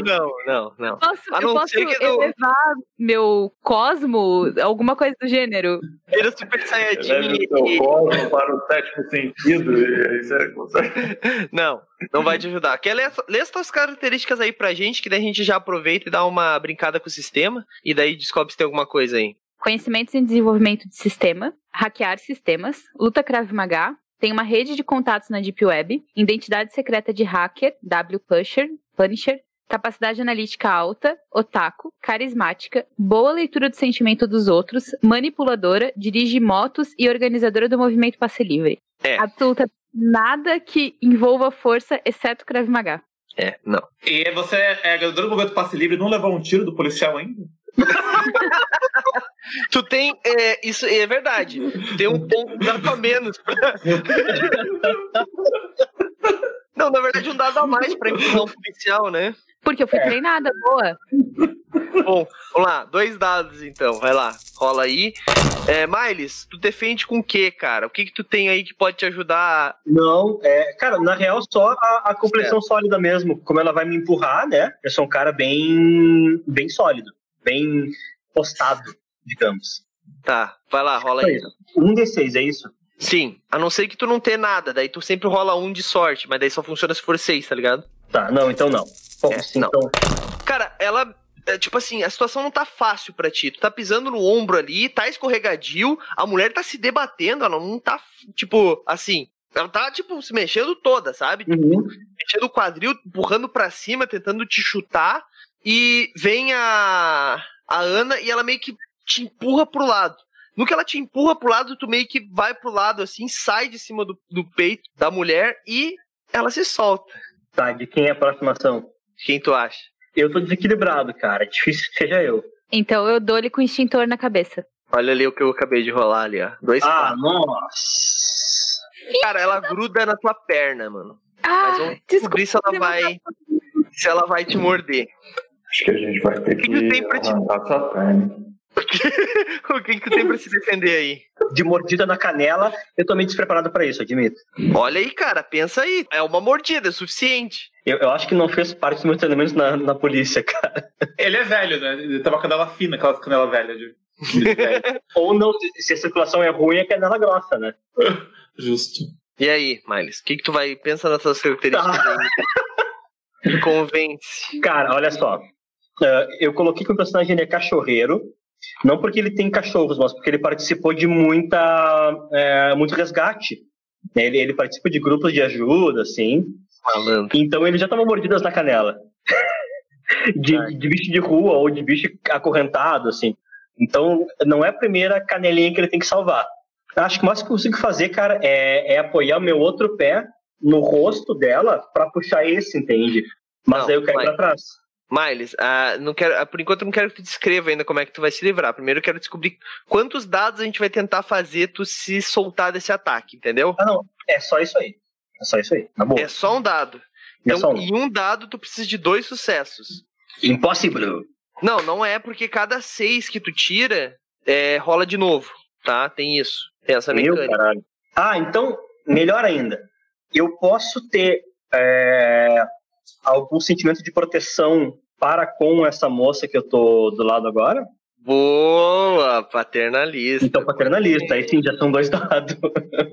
não, não, não. Posso, A eu não posso que não- elevar meu cosmo, alguma coisa do gênero. Vira Super Saiyajin Leve o seu cosmo para o sétimo sentido e consegue. [LAUGHS] Não, não vai te ajudar. Quer ler, lê as tuas características aí pra gente, que daí a gente já aproveita e dá uma brincada com o sistema, e daí descobre se tem alguma coisa aí. Conhecimentos em desenvolvimento de sistema, hackear sistemas, luta Krav Maga, tem uma rede de contatos na Deep Web, identidade secreta de hacker, W Pusher, Punisher, capacidade analítica alta, otaku, carismática, boa leitura do sentimento dos outros, manipuladora, dirige motos e organizadora do movimento passe livre. É. Absoluta nada que envolva força, exceto Krav Maga. É, não. E você é ganhador do movimento passe livre e não levou um tiro do policial ainda? [LAUGHS] Tu tem. É, isso é verdade. Tu tem um ponto dado a menos. pra- [LAUGHS] Não, na verdade, um dado a mais pra inclusão policial, né? Porque eu fui treinada, boa. Bom, vamos lá. Dois dados, então. Vai lá. Rola aí. É, Miles, tu defende com o quê, cara? O que que tu tem aí que pode te ajudar? Não, é, cara, na real, só a, a complexão sólida mesmo. Como ela vai me empurrar, né? Eu sou um cara bem, bem sólido, bem postado, digamos. Tá, vai lá, rola aí. Um D6, é isso? Sim, a não ser que tu não tenha nada, daí tu sempre rola um de sorte, mas daí só funciona se for seis, tá ligado? Tá, não, então não. Bom, É, sim, não. então. Cara, ela. é, tipo assim, a situação não tá fácil pra ti. Tu tá pisando no ombro ali, tá escorregadio, a mulher tá se debatendo, ela não tá, tipo, assim. Ela tá, tipo, se mexendo toda, sabe? Uhum. Mexendo o quadril, empurrando pra cima, tentando te chutar. E vem a. A Ana e ela meio que te empurra pro lado. No que ela te empurra pro lado, tu meio que vai pro lado, assim, sai de cima do, do peito da mulher e ela se solta. Tá, de quem é a aproximação? Quem tu acha? Eu tô desequilibrado, cara. Difícil que seja eu. Então eu dou-lhe com o extintor na cabeça. Olha ali o que eu acabei de rolar ali, ó. Dois Ah, quatro. nossa. Cara, ela gruda na tua perna, mano. Mas Ah, vamos descobrir se ela desculpa, vai. Se ela vai te morder. Acho que a gente vai ter que que tu tem pra te- arrancar essa perna. [LAUGHS] o que, que tu tem pra se defender aí? De mordida na canela, eu tô meio despreparado pra isso, admito. Olha aí, cara, pensa aí. É uma mordida, é suficiente. Eu, eu acho que não fez parte dos meus treinamentos na, na polícia, [LAUGHS] cara. Ele é velho, né? Ele tem uma canela fina, aquelas canela velha de. [LAUGHS] Ou não, se, a circulação é ruim, é canela grossa, né? Justo. E aí, Miles, o que, que tu vai. Pensa nas tuas características Tá. aí. Me convence. Cara, olha só. Ah, eu coloquei que o personagem é cachorreiro, não porque ele tem cachorros, mas porque ele participou de muita, é, muito resgate. né? Ele, ele participa de grupos de ajuda, assim. Malandro. Então ele já toma mordidas na canela. [LAUGHS] de, de bicho de rua ou de bicho acorrentado, assim. Então não é a primeira canelinha que ele tem que salvar. Acho que o mais que eu consigo fazer, cara, é, é apoiar o meu outro pé no rosto dela pra puxar esse, entende? Mas Não, aí eu caio vai. pra trás. Miles, ah, não quero, ah, por enquanto eu não quero que tu descreva ainda como é que tu vai se livrar. Primeiro eu quero descobrir quantos dados a gente vai tentar fazer tu se soltar desse ataque, entendeu? Ah, não. É só isso aí. É só isso aí. Na boa. É só um dado. É Então, só um. em um dado, tu precisa de dois sucessos. Impossible. Não, não é porque cada seis que tu tira, é, rola de novo, tá? Tem isso. Tem essa Meu mecânica. caralho. Ah, então, melhor ainda. Eu posso ter é, algum sentimento de proteção para com essa moça que eu tô do lado agora? Boa, paternalista. Então, paternalista. Aí sim, já são dois [LAUGHS] dados.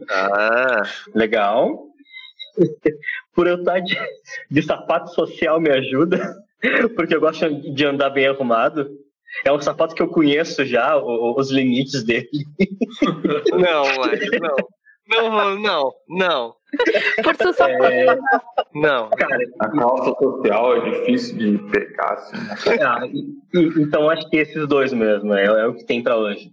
Ah, Legal. Por eu estar de, de sapato social me ajuda, porque eu gosto de andar bem arrumado. É um sapato que eu conheço já, o- os limites dele. não, mas não. Não, não, não, [LAUGHS] Forçou só não. Cara, A calça social é difícil de pegar, assim. né? [LAUGHS] ah, e- então acho que esses dois mesmo, é, é o que tem pra hoje.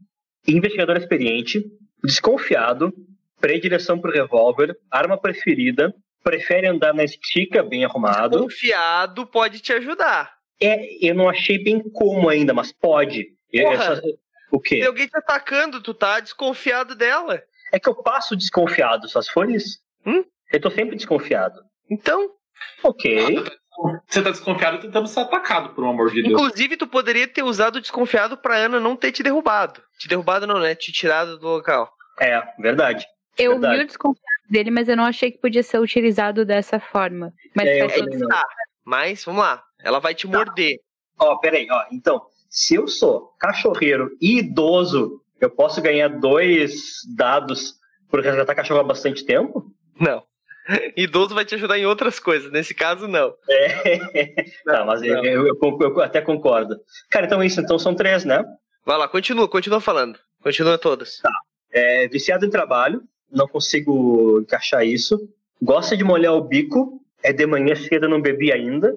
Investigador experiente, desconfiado, predileção por revólver, arma preferida, prefere andar na estica bem arrumado. Confiado pode te ajudar. É, eu não achei bem como ainda, mas pode. Eu- Porra. essa- o quê? Tem alguém te atacando, tu tá desconfiado dela. É que eu passo desconfiado, só se for isso. Hum? Eu tô sempre desconfiado. Então, Ok. Você tá desconfiado tentando ser atacado, por um amor de Deus. inclusive, tu poderia ter usado o desconfiado pra Ana não ter te derrubado. Te derrubado não, né? Te tirado do local. É, verdade. Eu Verdade. vi o desconfiado dele, mas eu não achei que podia ser utilizado dessa forma. Mas É, faz É todo tá. Mas, vamos lá. Ela vai te morder. Ó, peraí, ó. Então, se eu sou cachorreiro e idoso, eu posso ganhar dois dados por resgatar cachorro há bastante tempo? Não. Idoso vai te ajudar em outras coisas. Nesse caso, não. tá, mas eu, não. eu- eu eu até concordo. Cara, então é isso. Então são três, né? Vai lá, continua, continua falando. Continua todas. É, viciado em trabalho, não consigo encaixar isso. Gosta de molhar o bico, é de manhã cedo, não bebi ainda.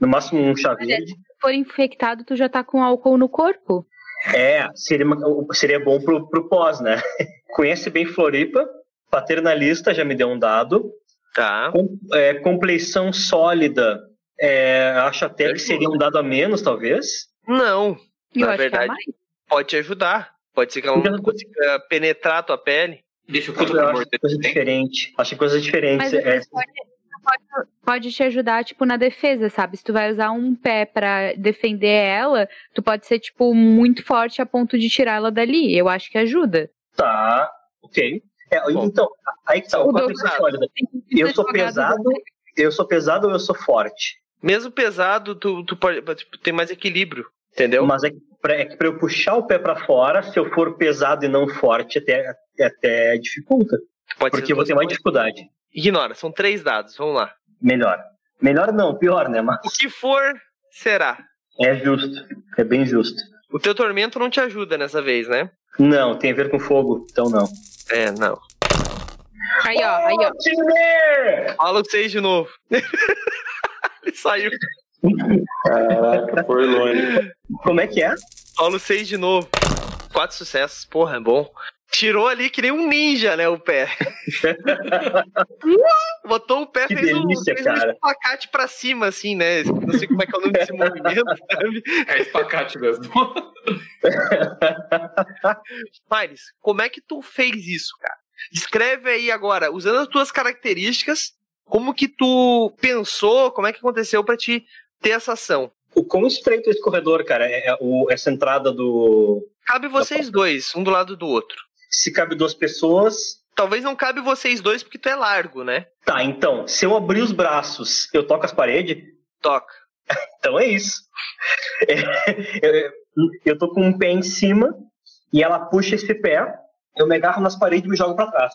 No máximo um chá verde. Se for infectado, tu já tá com álcool no corpo. É, seria, seria bom pro, pro pós, né? [LAUGHS] Conhece bem Floripa, paternalista, já me deu um dado. Tá. Com, é, compleição sólida, é, acho até que seria um dado a menos, talvez. Não. Eu Na é verdade, mais. Pode te ajudar. Pode ser que ela não consiga penetrar a tua pele. Deixa contar, pelo acho coisa diferente. Acho que coisa diferente. Mas É, pode, pode, pode te ajudar, tipo, na defesa, sabe? Se tu vai usar um pé pra defender ela, tu pode ser, tipo, muito forte a ponto de tirar ela dali. Eu acho que ajuda. tá, ok. É, Bom. então, aí que tá. O O doutorado. sólida. Eu sou pesado, eu sou pesado ou eu sou forte? Mesmo pesado, tu, tu pode tipo, ter mais equilíbrio. Entendeu? Mas é que, pra, é que pra eu puxar o pé pra fora, se eu for pesado e não forte, até, até dificulta. Pode Porque eu vou ter mais dificuldade. Ignora, são três dados. Vamos lá. Melhor. Melhor não, pior, né? Mas O que for, será. é justo. É bem justo. O teu tormento não te ajuda nessa vez, né? Não, tem a ver com fogo, então não. É, não. Aí, ó, aí, ó. Time! Fala o seis de novo. [LAUGHS] Ele saiu. Caraca, foi longe. Como é que é? Fala o seis de novo. Quatro sucessos. Porra, é bom. Tirou ali que nem um ninja, né, o pé. [LAUGHS] Botou o pé, Que fez, um, delícia, fez um cara. espacate pra cima, assim, né? Não sei como é que é o nome desse movimento, [LAUGHS] sabe? É espacate mesmo. [LAUGHS] Pires, como é que tu fez isso, cara? Descreve aí agora, usando as tuas características, como que tu pensou, como é que aconteceu pra te ter essa ação. O quão estreito é esse corredor, cara? É, é o, essa entrada do. Cabe vocês dois, um do lado do outro. Se cabe duas pessoas. Talvez não cabe vocês dois porque tu é largo, né? Tá, então, se eu abrir os braços, eu toco as paredes? Toca. [LAUGHS] Então é isso. [LAUGHS] É, eu, eu tô com um pé em cima e ela puxa esse pé, eu me agarro nas paredes e me jogo pra trás.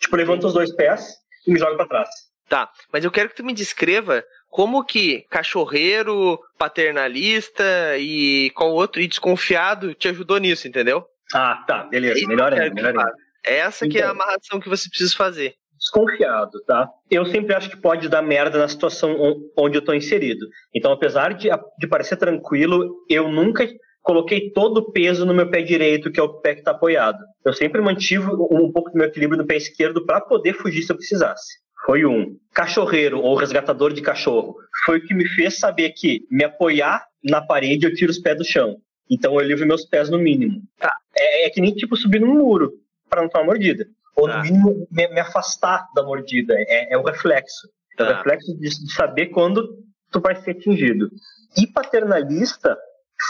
Tipo, levanto os dois pés e me jogo pra trás. Tá, mas eu quero que tu me descreva como que cachorreiro, paternalista e qual outro e desconfiado te ajudou nisso, entendeu? Ah, tá, beleza. isso Melhor ainda, melhor ainda. faça. Essa que é a Então. amarração que você precisa fazer. Desconfiado, tá? Eu sempre acho que pode dar merda na situação on- onde eu tô inserido. Então, apesar de, de parecer tranquilo, eu nunca coloquei todo o peso no meu pé direito, que é o pé que tá apoiado. Eu sempre mantive um, um pouco do meu equilíbrio no pé esquerdo para poder fugir se eu precisasse. Foi um. Cachorreiro ou resgatador de cachorro foi o que me fez saber que me apoiar na parede eu tiro os pés do chão. Então eu livro meus pés no mínimo. Tá. É, é que nem tipo subir num muro para não tomar mordida. Ou Tá. no mínimo me, me afastar da mordida. É, é o reflexo. É o Tá. reflexo de, de saber quando tu vai ser atingido. E paternalista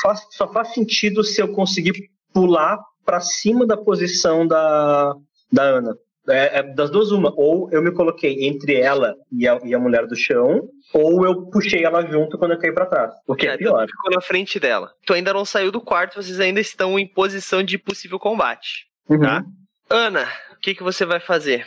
faz- só faz sentido se eu conseguir pular para cima da posição da, da Ana. É, é, das duas, uma. Ou eu me coloquei entre ela e a, e a mulher do chão, ou eu puxei ela junto quando eu caí pra trás. O que é, é pior. Tu ficou na frente dela. Tu ainda não saiu do quarto, vocês ainda estão em posição de possível combate. Uhum. Tá? Ana, o que, que você vai fazer?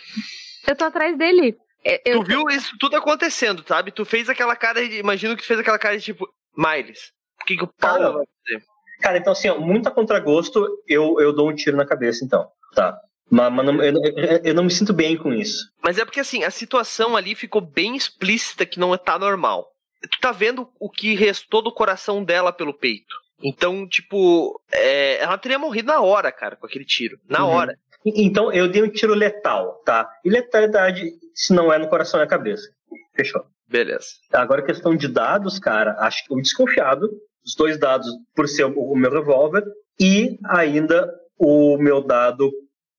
Eu tô atrás dele. Eu tu viu isso tudo acontecendo, sabe? Tu fez aquela cara de. Imagino que tu fez aquela cara de tipo, Miles, o que, que o Paulo cara, vai fazer? Cara, então assim, ó, muito a contragosto, eu, eu dou um tiro na cabeça, então. Tá. Mas, mas não, eu, eu, não me sinto bem com isso. Mas é porque assim, a situação ali ficou bem explícita que não tá normal. Tu tá vendo o que restou do coração dela pelo peito. Então, tipo, é, ela teria morrido na hora, cara, com aquele tiro. Na uhum. hora. Então, eu dei um tiro letal, tá? E letalidade, se não é no coração, é na cabeça. Fechou. Beleza. Agora, questão de dados, cara, acho que eu desconfiado. Os dois dados por ser o meu revólver e ainda o meu dado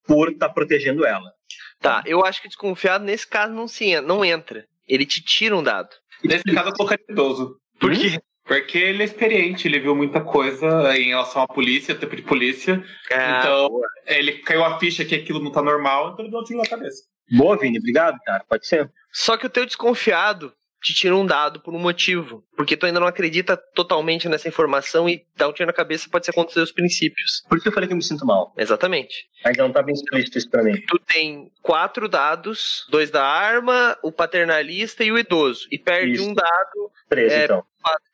por estar tá protegendo ela. Tá, eu acho que desconfiado nesse caso não, se, não entra. Ele te tira um dado. Nesse caso eu tô caridoso. Por hum? quê? Porque ele é experiente, ele viu muita coisa em relação à polícia, tempo de polícia. Ah, então, boa. ele caiu a ficha que aquilo não tá normal, então ele deu um tiro na cabeça. Boa, Vini, obrigado, cara. Pode ser. Só que o teu desconfiado te tira um dado por um motivo. Porque tu ainda não acredita totalmente nessa informação e dar um tiro na cabeça pode ser contra os seus princípios. Por isso que eu falei que eu me sinto mal. Exatamente. Ainda não tá bem explícito isso pra mim. Tu tem quatro dados, dois da arma, o paternalista e o idoso. E perde isso. um dado. Três, é, então.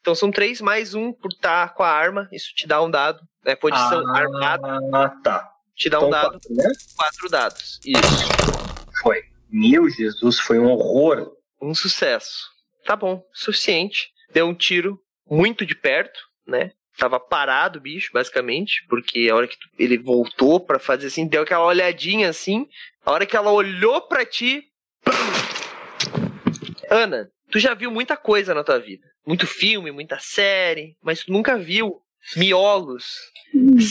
Então são três mais um por estar tá com a arma. Isso te dá um dado. Né? Posição ah, armada. Ah, tá. Te dá então, um dado. Quatro, né? quatro dados. Isso. Foi. Meu Jesus, foi um horror. Um sucesso tá bom, suficiente. Deu um tiro muito de perto, né? Tava parado o bicho, basicamente, porque a hora que ele voltou para fazer assim, deu aquela olhadinha assim. A hora que ela olhou para ti. Ana, tu já viu muita coisa na tua vida. Muito filme, muita série, mas tu nunca viu miolos,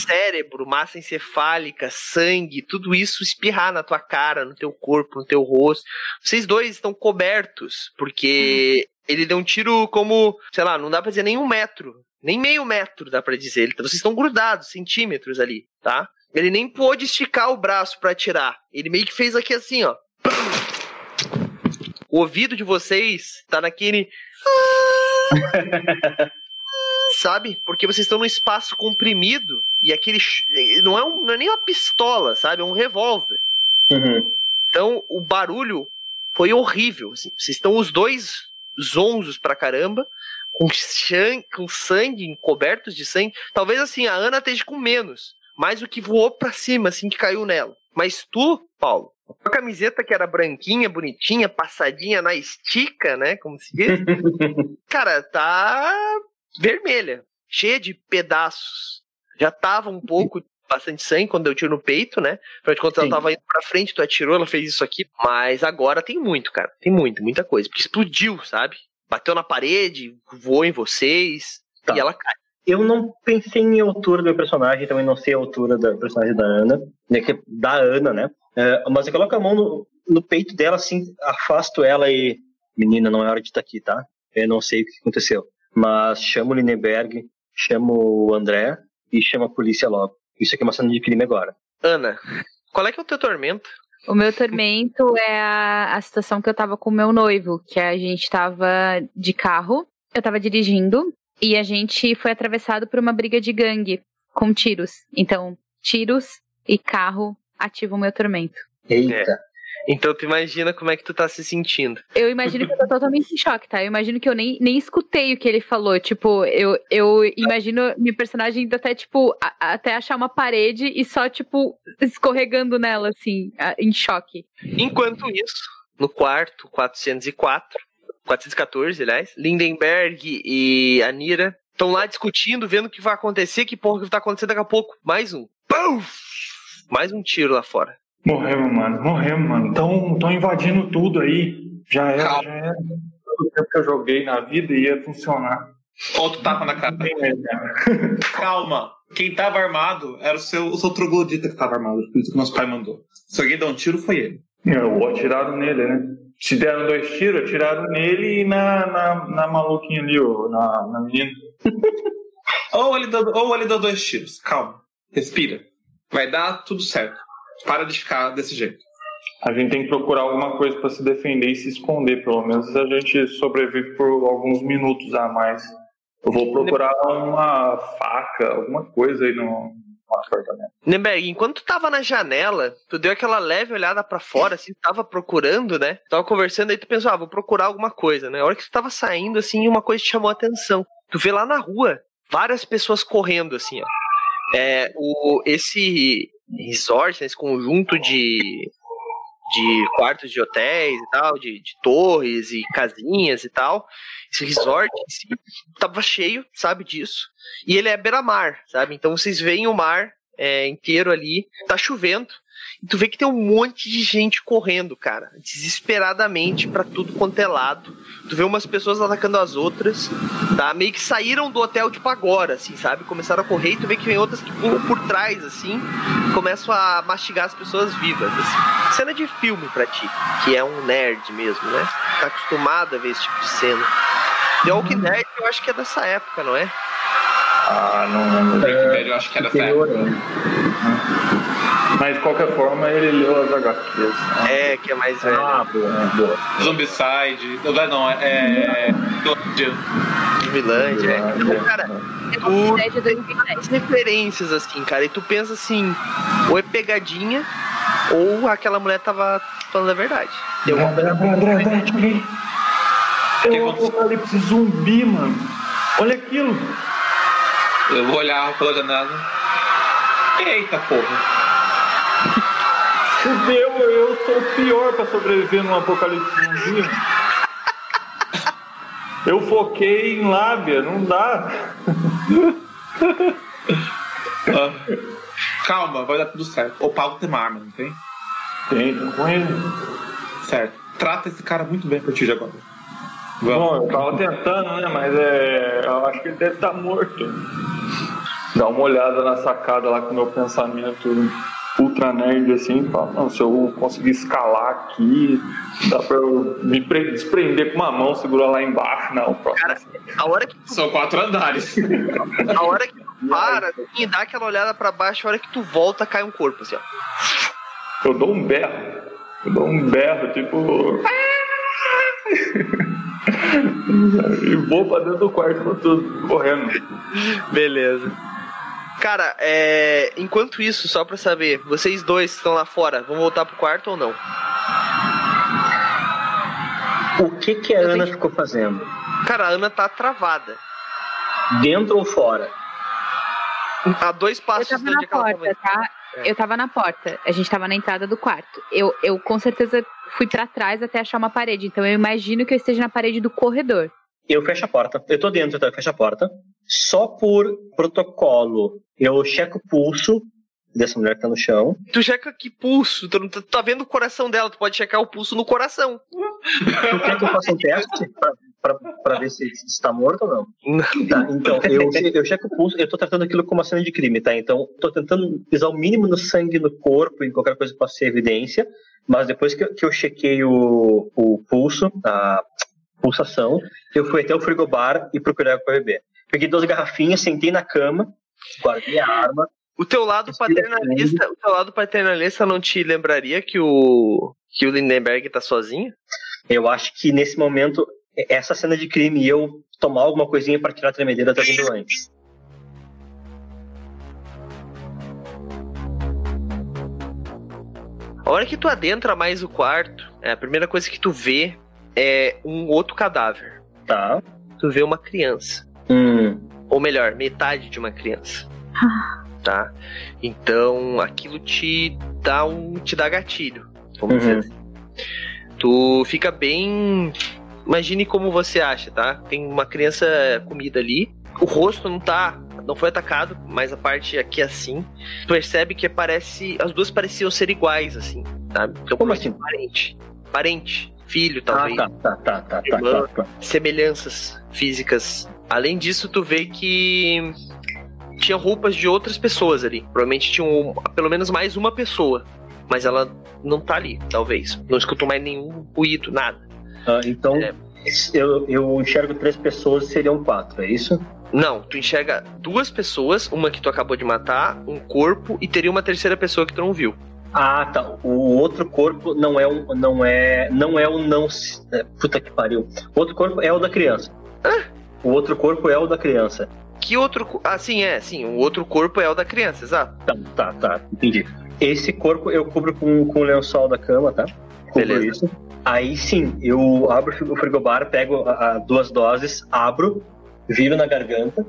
cérebro, massa encefálica, sangue, tudo isso espirrar na tua cara, no teu corpo, no teu rosto. Vocês dois estão cobertos, porque ele deu um tiro como, sei lá, não dá pra dizer nem um metro, nem meio metro dá pra dizer. Vocês estão grudados, centímetros ali, tá? Ele nem pôde esticar o braço para atirar. Ele meio que fez aqui assim, ó. O ouvido de vocês tá naquele. [LAUGHS] [LAUGHS] sabe? Porque vocês estão num espaço comprimido e aquele. Não é, um, não é nem uma pistola, sabe? É um revólver. Uhum. Então o barulho foi horrível. Assim. Vocês estão os dois zonzos pra caramba, com, sangue, com sangue, cobertos de sangue. Talvez assim, a Ana esteja com menos. Mas o que voou pra cima, assim, que caiu nela. Mas tu, Paulo, a camiseta que era branquinha, bonitinha, passadinha na estica, né? Como se diz. [LAUGHS] cara, tá vermelha, cheia de pedaços. Já tava um pouco bastante sangue quando eu tiro no peito, né? Afinal de contas, ela tava indo pra frente, tu atirou, ela fez isso aqui. Mas agora tem muito, cara. Tem muito, muita coisa. Porque explodiu, sabe? Bateu na parede, voou em vocês tá. e ela cai. Eu não pensei em altura do meu personagem, também não sei a altura do personagem da Ana, né, é da Ana, né? É, mas eu coloco a mão no, no, peito dela, assim, afasto ela e. Menina, não é hora de estar tá aqui, tá? Eu não sei o que aconteceu mas chama o Lindenberg, chama o André e chama a polícia logo. Isso aqui é uma cena de crime agora. Ana, qual é que é o teu tormento? O meu tormento é a, a situação que eu tava com o meu noivo, que a gente tava de carro, eu tava dirigindo, e a gente foi atravessado por uma briga de gangue, com tiros. Então, tiros e carro ativam o meu tormento. Eita. É. Então tu imagina como é que tu tá se sentindo. Eu imagino que eu tô totalmente em choque, tá? Eu imagino que eu nem, nem escutei o que ele falou. Tipo, eu, eu imagino minha personagem indo até, tipo, a, até achar uma parede e só, tipo, escorregando nela, assim, em choque. Enquanto isso, no quarto 404, 414, aliás, Lindenberg e Anira estão lá discutindo, vendo o que vai acontecer, que porra que tá acontecendo daqui a pouco. Mais um. Puff! Mais um tiro lá fora. Morremos, mano. Morremos, mano. Estão invadindo tudo aí. Já era, Calma. já era. Todo tempo que eu joguei na vida ia funcionar. Outro tapa na cara. [LAUGHS] Calma. Quem tava armado era o seu, o seu troglodita que tava armado. Por isso que nosso pai mandou. Se alguém der um tiro, foi ele. Eu atiraram nele, né? Se deram dois tiros, atiraram nele e na, na, na maluquinha ali, ó, na, na menina. [LAUGHS] ou, ele deu, ou ele deu dois tiros. Calma. Respira. Vai dar tudo certo. Para de ficar desse jeito. A gente tem que procurar alguma coisa para se defender e se esconder, pelo menos a gente sobrevive por alguns minutos a mais. Eu vou procurar uma faca, alguma coisa aí no. Nemberg, enquanto tu tava na janela, tu deu aquela leve olhada pra fora, assim, tava procurando, né? Tava conversando, aí tu pensou, ah, vou procurar alguma coisa, né? A hora que tu tava saindo, assim, uma coisa te chamou a atenção. Tu vê lá na rua várias pessoas correndo, assim, ó. É, o, esse resort, né, esse conjunto de, de quartos de hotéis e tal, de, de torres e casinhas e tal. Esse resort si tava cheio, sabe disso. E ele é beira-mar, sabe? Então vocês veem o mar é, inteiro ali, tá chovendo. Tu vê que tem um monte de gente correndo, cara, desesperadamente para tudo quanto é lado. Tu vê umas pessoas atacando as outras, tá? Meio que saíram do hotel tipo agora, assim, sabe? Começaram a correr e tu vê que vem outras que pulam por trás, assim, e começam a mastigar as pessoas vivas, assim. Cena de filme pra ti, que é um nerd mesmo, né? Tá acostumado a ver esse tipo de cena. The Walking Dead eu acho que é dessa época, não é? Ah, não lembro. Breaking Bad eu acho que era Interior, certo. Né? Mas de qualquer forma ele leu as HQs. É, que é mais velho. Ah, boa, boa. Zombicide. Não, não, é. é... Vilândia. É. Então, cara, É tu uma ideia de 2010. as referências, assim, cara, e tu pensa assim, ou é pegadinha, ou aquela mulher tava falando a verdade. Deu uma que É um aconteceu? apocalipse zumbi, mano. Olha aquilo. Eu vou olhar pela janela. Eita porra. Fudeu, eu sou o pior pra sobreviver num apocalipse zumbi. Eu foquei em lábia, não dá. Ah. Calma, vai dar tudo certo. O Paulo tem uma arma, não tem? Tem, tô com ele. Certo. Trata esse cara muito bem a partir de agora. Bom, eu tava tentando, né? Mas é. Eu acho que ele deve estar morto. Dá uma olhada na sacada lá com o meu pensamento ultra nerd assim, fala, não, se eu conseguir escalar aqui, dá pra eu me pre- desprender com uma mão, segurar lá embaixo, não, próximo. Cara, a hora que São quatro andares. [LAUGHS] a hora que tu para assim, e dá aquela olhada pra baixo, a hora que tu volta, cai um corpo, assim, ó. Eu dou um berro. Eu dou um berro, tipo. [LAUGHS] e vou pra dentro do quarto eu tô correndo. Beleza. Cara, é... enquanto isso, só pra saber, vocês dois que estão lá fora, vão voltar pro quarto ou não? O que, que a Eu Ana tenho- ficou fazendo? Cara, a Ana tá travada. Dentro ou fora? A dois Eu passos tava de na é porta, tava. tá? Eu tava na porta. A gente tava na entrada do quarto. Eu, eu com certeza fui pra trás até achar uma parede. Então eu imagino que eu esteja na parede do corredor. Eu fecho a porta. Eu tô dentro, então eu fecho a porta. Só por protocolo, eu checo o pulso dessa mulher que tá no chão. Tu checa que pulso, tu, não tá- tu tá vendo o coração dela, tu pode checar o pulso no coração. Tu quer que eu faça um teste pra, pra, pra ver se está morto ou não? Tá, então, eu, eu checo o pulso, eu tô tratando aquilo como uma cena de crime, tá? Então, tô tentando pisar o mínimo no sangue no corpo e qualquer coisa que possa ser evidência, mas depois que eu, que eu chequei o, o pulso, a pulsação, eu fui até o frigobar e procurei água pra beber. Peguei duas garrafinhas, sentei na cama, guardei a arma, O teu lado paternalista, o teu lado paternalista não te lembraria que o que o Lindenberg tá sozinho? Eu acho que nesse momento, essa cena de crime e eu tomar alguma coisinha pra tirar a tremedeira tá vindo antes. A hora que tu adentra mais o quarto, é, a primeira coisa que tu vê é um outro cadáver. Tá? Tu vê uma criança. Hum. Ou melhor, metade de uma criança. Tá? Então aquilo te dá um. te dá gatilho. Vamos Uhum. dizer assim. Tu fica bem. Imagine como você acha, tá? Tem uma criança comida ali. O rosto não tá. Não foi atacado, mas a parte aqui assim. Tu percebe que parece. As duas pareciam ser iguais, assim, sabe? Então, Como assim? Parente. Parente. Filho, Ah, talvez tá, tá, tá, tá, tá, Irmã. tá, tá. semelhanças físicas. Além disso, tu vê que tinha roupas de outras pessoas ali. Provavelmente tinha um- pelo menos mais uma pessoa. Mas ela não tá ali, talvez. Não escutou mais nenhum ruído, nada. Ah, então, É. eu, eu enxergo três pessoas seriam quatro, é isso? Não, tu enxerga duas pessoas, uma que tu acabou de matar, um corpo e teria uma terceira pessoa que tu não viu. Ah, tá. O outro corpo não é um. Não é. Não é o não. é, Puta que pariu. O outro corpo é o da criança. O outro corpo é o da criança. Que outro. Ah, sim, é, sim. O outro corpo é o da criança, exato. Tá, tá, tá. Entendi. Esse corpo eu cubro com, com o lençol da cama, tá? Cubro Beleza. isso. Aí sim, eu abro o frigobar, pego a- a duas doses, abro, viro na garganta,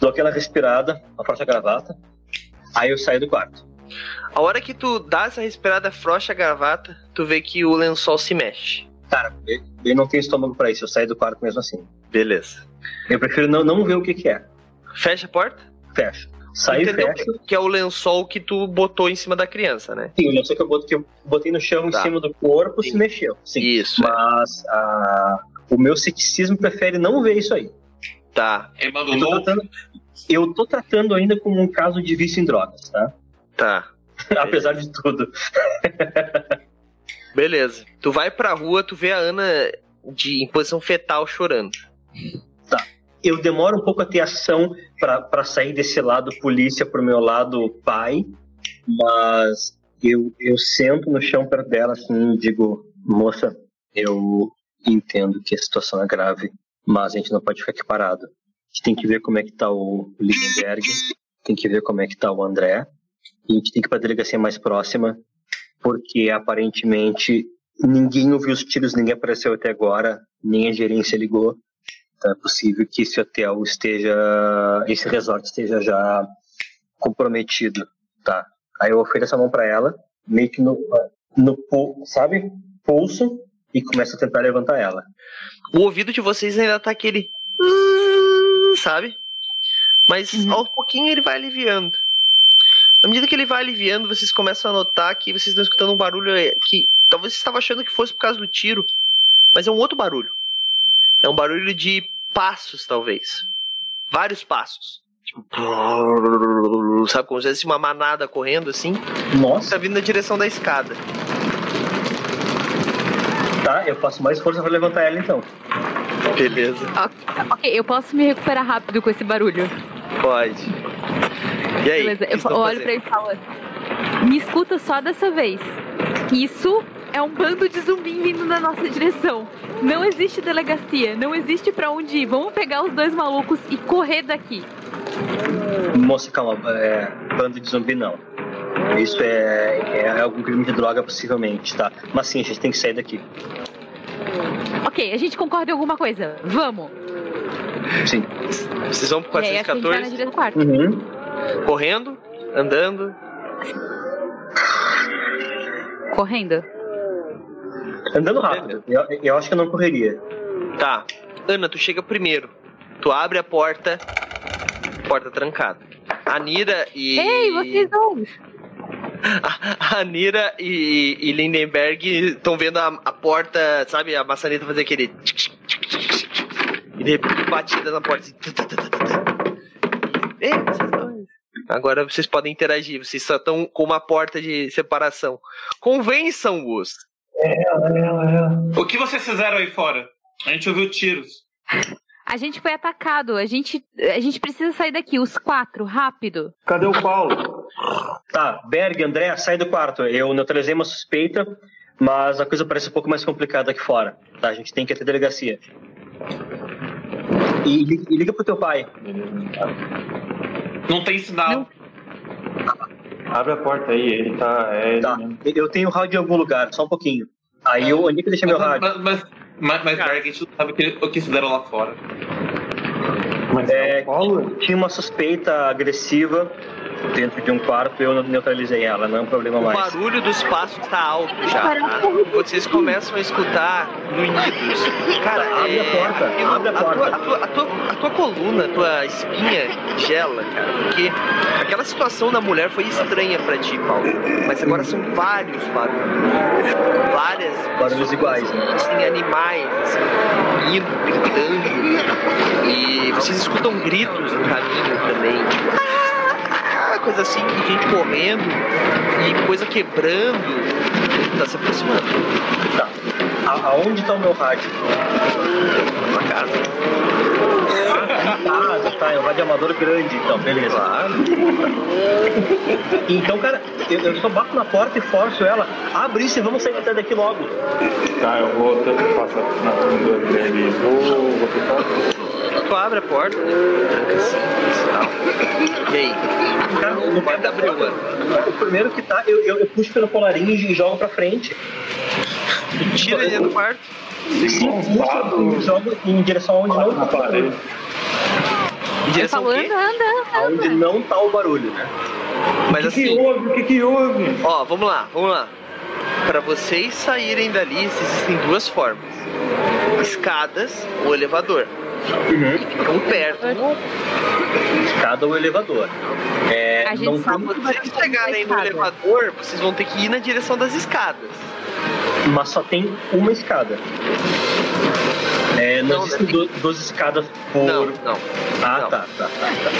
dou aquela respirada, afrouxo a gravata, aí eu saio do quarto. A hora que tu dá essa respirada, frouxa a gravata, tu vê que o lençol se mexe. Cara, eu, eu não tenho estômago pra isso, eu saio do quarto mesmo assim. Beleza. Eu prefiro não, não ver o que que é. Fecha a porta? Fecho. Saio e Entendeu fecho. que, que é o lençol que tu botou em cima da criança, né? Sim, o lençol que eu botei, que eu botei no chão Tá. em cima do corpo Sim. se mexeu. Sim. Isso, é. Mas ah, o meu ceticismo prefere não ver isso aí. Tá, Ele Eu tô, tratando, eu tô tratando ainda como um caso de vício em drogas, tá? Tá. [LAUGHS] Apesar de tudo. [LAUGHS] Beleza. Tu vai pra rua, tu vê a Ana de, em posição fetal chorando. Eu demoro um pouco a ter ação pra pra sair desse lado polícia pro meu lado pai, mas eu, eu sento no chão perto dela assim e digo, moça, eu entendo que a situação é grave, mas a gente não pode ficar aqui parado. A gente tem que ver como é que tá o Lindenberg, tem que ver como é que tá o André, a gente tem que ir pra delegacia mais próxima, porque aparentemente ninguém ouviu os tiros, ninguém apareceu até agora, nem a gerência ligou. Então é possível que esse hotel esteja, esse resort esteja já comprometido, tá? Aí eu ofereço a mão pra ela, meio que no, no sabe, pulso, e começo a tentar levantar ela. O ouvido de vocês ainda tá aquele. "Ah", Sabe? Mas Uhum. aos pouquinho ele vai aliviando. Na medida que ele vai aliviando, vocês começam a notar que vocês estão escutando um barulho eh, que talvez você estava achando que fosse por causa do tiro, mas é um outro barulho. É um barulho de passos, talvez. Vários passos. Tipo, sabe, como se fosse uma manada correndo assim, Nossa, tá vindo na direção da escada. tá, eu faço mais força pra levantar ela então. Beleza. Ok, eu posso me recuperar rápido com esse barulho. Pode. E aí? Beleza, que eu olho pra ele e falo: Me escuta só dessa vez. Isso é um bando de zumbi vindo na nossa direção. Não existe delegacia, não existe pra onde ir. Vamos pegar os dois malucos e correr daqui. Moça, calma, é, bando de zumbi não. Isso é, é algum crime de droga, possivelmente, tá? Mas sim, a gente tem que sair daqui. Ok, a gente concorda em alguma coisa. Vamos. Sim. Vocês vão pro e aí acho que a gente vai na 414 direção do quarto. Uhum. Correndo, andando. Correndo. Andando rápido. Eu, eu acho que eu não correria. Tá. Ana, tu chega primeiro. Tu abre a porta. Porta trancada. A Nira e. Ei, vocês dois! A, [LAUGHS] a Nira e, e Lindenberg estão vendo a, a porta, sabe, a maçaneta fazer aquele. E de repente batida na porta. Assim. Ei, vocês dois. Agora vocês podem interagir, vocês só estão com uma porta de separação. Convençam-os. O que vocês fizeram aí fora? A gente ouviu tiros. A gente foi atacado. A gente, a gente precisa sair daqui, os quatro, rápido. Cadê o Paulo? Tá, Berg, André, sai do quarto. Eu neutralizei uma suspeita, mas a coisa parece um pouco mais complicada aqui fora. Tá, a gente tem que ir até a delegacia. E, e liga pro teu pai. Não tem sinal. Abre a porta aí, ele tá. É ele Tá, eu tenho rádio em algum lugar, só um pouquinho. Aí eu, onde é que deixa meu Mas, rádio? mas, mas, mas, mas Berg, a gente não sabe o que, o que fizeram lá fora. Mas É, é o Paulo? Tinha uma suspeita agressiva dentro de um quarto, eu neutralizei ela, não é um problema O mais. barulho dos passos tá alto já. tá? Vocês começam a escutar grunhidos. Cara, Abre é, a porta, aquilo- abre a tua- porta. A tua, a, tua, a tua coluna, a tua espinha gela, cara. Porque aquela situação da mulher foi estranha pra ti, Paulo. Mas agora são vários barulhos. Várias Barulhos iguais, né? assim, animais, assim, indo, gritando. E vocês escutam gritos no caminho também! Coisa assim, de gente correndo e coisa quebrando. Ele tá se aproximando Tá. A- aonde tá o meu rádio? da casa. tá, tá, é um radioamador grande, então, beleza. Claro. Então, cara, eu, eu só bato na porta e forço ela. Abre isso e vamos sair até daqui logo. Tá, eu vou tentar passar na André ali. Vou, vou tentar. Tu abre a porta, né? Assim. E aí? Cara, no Não quarto pode abrir o ano. O primeiro que tá, eu, eu, eu puxo pelo colarinho e jogo pra frente. Tira ele do quarto. Sim, puxo e jogo em direção aonde não Na tá o parede. barulho. Em Ele direção falou, anda, anda, anda. Aonde não tá o barulho, né? Mas O que, que assim, houve? O que, que houve? ó, vamos lá, vamos lá. Pra vocês saírem dali, existem duas formas: escadas ou elevador. Ficam perto. Escada ou elevador. É, A gente não sabe vai vocês chegarem no elevador, vocês vão ter que ir na direção das escadas. mas só tem uma escada. É, não, Não, existem du- duas escadas por. Não, não. Ah, não. tá, tá, tá, tá.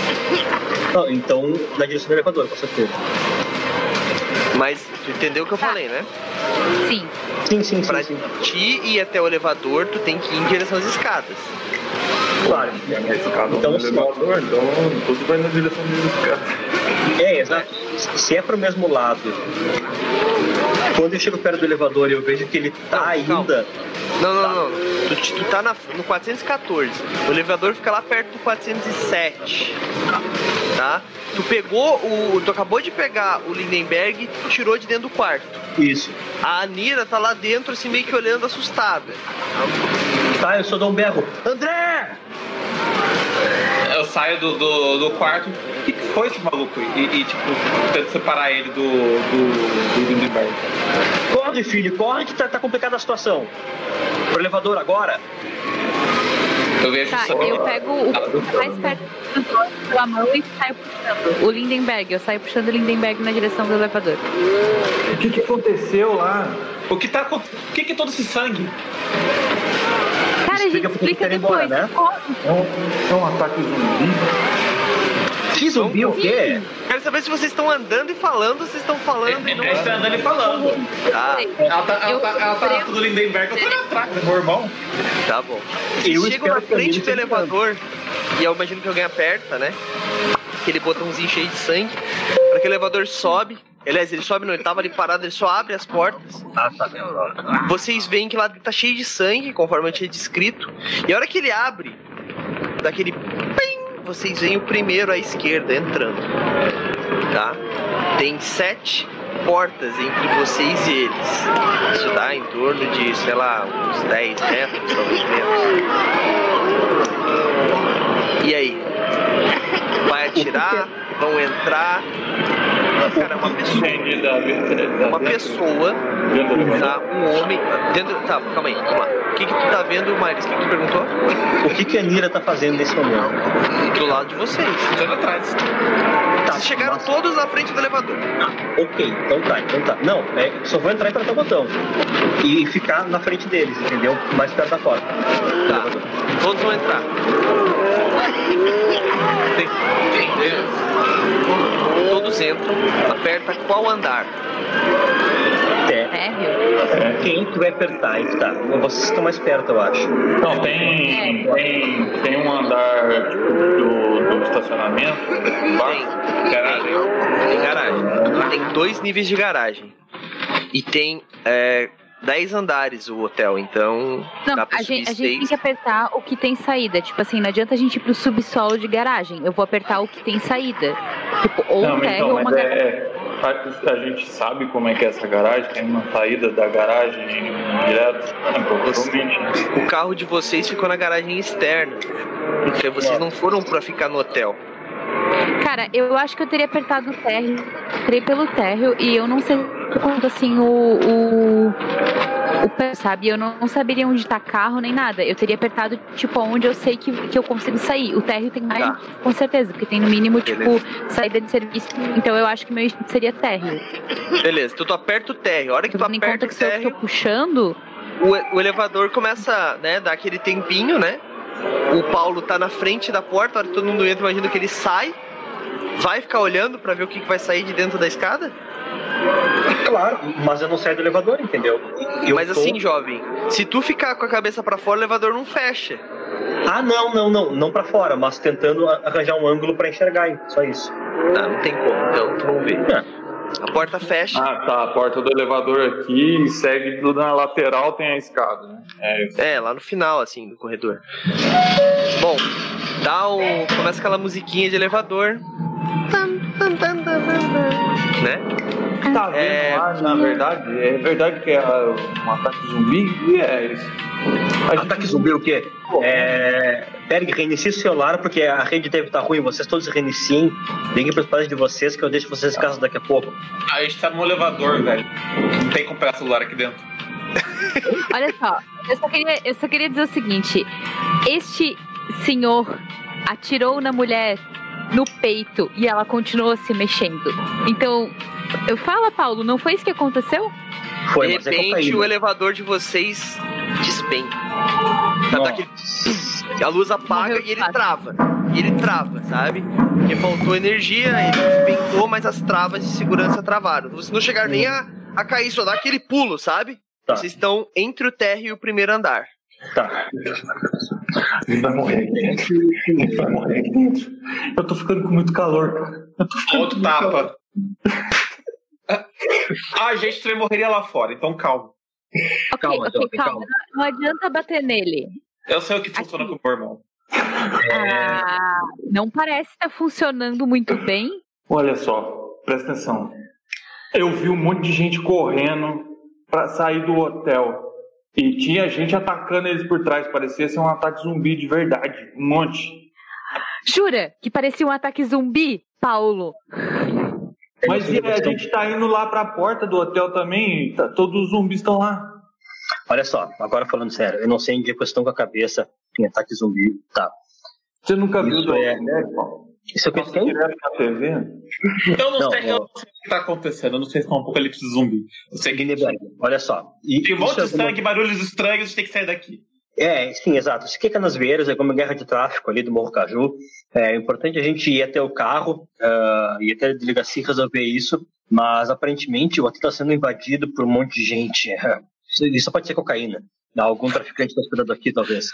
[LAUGHS] Não, então, na direção do elevador, com certeza. Mas tu entendeu o que eu falei, né? Sim. Sim, sim, Pra sim, sim. ti ir até o elevador, tu tem que ir em direção às escadas. Claro. Cara Então, elevador, então tudo vai na direção dos caras. É, exato. Se é pro mesmo lado. Quando eu chego perto do elevador e eu vejo que ele tá Não, ainda. Não, não, não. Tu, tu tá na- no 414. O elevador fica lá perto do 407. Tá? Tu pegou o. Tu acabou de pegar o Lindenberg e tirou de dentro do quarto. Isso. A Anira tá lá dentro, assim, meio que olhando assustada. Tá, eu só dou um berro. André! Eu saio do, do, do quarto. O que foi esse maluco? E, e, tipo, tento separar ele do, do, do Lindenberg. Corre, filho, corre que tá, tá complicada a situação. Pro elevador agora. Eu vejo Tá, só- eu pego o mais perto do dois pela mão e saio puxando. O Lindenberg, eu saio puxando o Lindenberg na direção do elevador. O que, que aconteceu lá? O que tá O que, que é todo esse sangue? Cara, a gente Explica explica ir embora, depois. né? É um, é um ataque zumbi? Que zumbi o quê? Quero saber se vocês estão andando e falando, ou vocês estão falando e não. Ele tá andando e falando. Tá, Ela tá, ela Eu- tá, ela tá na do Lindenberg, eu tô na atrás, meu irmão. tá bom. Eu Vocês chegam espero na frente do elevador e eu imagino que alguém aperta, né? Aquele botãozinho cheio de sangue. Para que o elevador sobe. Aliás, ele sobe, não, ele tava ali parado, ele só abre as portas. Ah, tá. Vocês veem que lá tá cheio de sangue, conforme eu tinha descrito. E a hora que ele abre, daquele vocês veem o primeiro à esquerda entrando. Tá? Tem sete portas entre vocês e eles. Isso dá em torno de, sei lá, uns 10 metros, talvez menos. E aí? Vai atirar? Vão entrar? Cara, é uma pessoa. Uma pessoa? Tá, um homem. Dentro, tá, calma aí, vamos lá. O que, que tu tá vendo, Maris? O que, que tu perguntou? O que, que a Nira tá fazendo nesse momento? Do lado de vocês. Tô atrás. Tá, Vocês chegaram mas- todos na frente do elevador. Ok, então tá, então tá. Não, é, só vou entrar e apertar o botão. E ficar na frente deles, entendeu? Mais perto da porta. Tá. Todos vão entrar. Tem, tem. Todos entram. Aperta qual andar? É. Térreo. Quem tu vai apertar? Aí que tá. Vocês estão mais perto, eu acho. Não, tem, tem, tem um andar do, do estacionamento. Tem. Garagem. Tem garagem. Tem dois níveis de garagem. E tem é, 10 andares o hotel, então Não, dá pra a subir gente, a gente tem que apertar o que tem saída. Tipo assim, não adianta a gente ir pro subsolo de garagem. Eu vou apertar o que tem saída. Tipo, ou Não, um térreo então, ou uma mas garagem. é, a, a gente sabe como é que é essa garagem, tem uma saída da garagem direto. É, provavelmente. né? O carro de vocês ficou na garagem externa. Porque vocês não foram pra ficar no hotel. Cara, eu acho que eu teria apertado o térreo. Entrei pelo térreo e eu não sei quanto assim o. o... O pé, sabe? Eu não, não saberia onde tá carro nem nada. Eu teria apertado, tipo, onde eu sei que, que eu consigo sair. O térreo tem mais, Tá. com certeza, porque tem no mínimo, tipo, Beleza. saída de serviço. Então eu acho que meu instinto seria térreo. Beleza, então tu aperta o térreo. A hora que tu aperta o que se eu térreo, tô puxando, o, o elevador começa, né, dar aquele tempinho, né? O Paulo tá na frente da porta, a hora que todo mundo entra, imagina que ele sai. Vai ficar olhando pra ver o que, que vai sair de dentro da escada? Claro, mas eu não saio do elevador, entendeu? Eu Mas tô- assim, jovem, se tu ficar com a cabeça pra fora, o elevador não fecha. Ah, não, não, não, não pra fora, mas tentando arranjar um ângulo pra enxergar, só isso. Tá, não tem como, então tu não vê. É. A porta fecha. Ah, tá. A porta do elevador aqui segue do- na lateral, tem a escada, né? É. É, lá no final, assim, do corredor. Bom, dá um. Começa aquela musiquinha de elevador. Né? Tá vendo É. lá, na verdade? É verdade que é um ataque zumbi? E é isso. A gente- Ataque zumbi o quê? É... Berg, reinicie o celular porque a rede deve estar ruim. Vocês todos reiniciem. Liguem para os pais de vocês que eu deixo vocês em casa daqui a pouco. A gente tá no elevador, velho. Não tem como pegar celular aqui dentro. [LAUGHS] Olha só, eu só, queria, eu só queria dizer o seguinte: este senhor atirou na mulher no peito e ela continuou se mexendo. Então, eu fala, Paulo, não foi isso que aconteceu? Foi, de é repente, cocaína. o elevador de vocês despenca. Sabe, Nossa. daquele- A luz apaga Morreu e ele trava. E ele trava, sabe? Porque faltou energia, ele despencou, mas as travas de segurança travaram. Vocês não chegaram nem a, a cair, só dá aquele pulo, sabe? Tá. Vocês estão entre o térreo e o primeiro andar. Tá. Ele vai morrer aqui dentro. Ele vai morrer aqui dentro. Eu tô ficando com muito calor, cara. Eu tô ficando Outro com muito calor. A [LAUGHS] gente também morreria lá fora, então calma. Ok, Calma, ok, jovem, calma. calma. Não, não adianta bater nele. Eu sei o que funciona com o meu irmão. Ah, não parece estar funcionando muito bem. Olha só, presta atenção. Eu vi um monte de gente correndo pra sair do hotel. E tinha gente atacando eles por trás. Parecia ser um ataque zumbi de verdade. Um monte. Jura que parecia um ataque zumbi, Paulo? [LAUGHS] Mas e a gente tá indo lá pra porta do hotel também. Tá, todos os zumbis estão lá. Olha só, agora falando sério, eu não sei em que questão com a cabeça em ataque zumbi. Tá. Você nunca viu Isso do é-? Isso é direto na TV? Eu não, Não, sei, eu ó. não sei o que tá acontecendo. Eu não sei se é um apocalipse zumbi. Eu sei que olha só. E tem um monte é de sangue, barulhos estranhos, a gente tem que sair daqui. É, sim, exato. Isso aqui é Canasvieiras, é como guerra de tráfico ali do Morro Caju. É importante a gente ir até o carro, ah, ir até a delegacia e resolver isso, mas aparentemente o hotel está sendo invadido por um monte de gente. [LAUGHS] Isso, isso pode ser cocaína. Algum traficante está esperando aqui, talvez.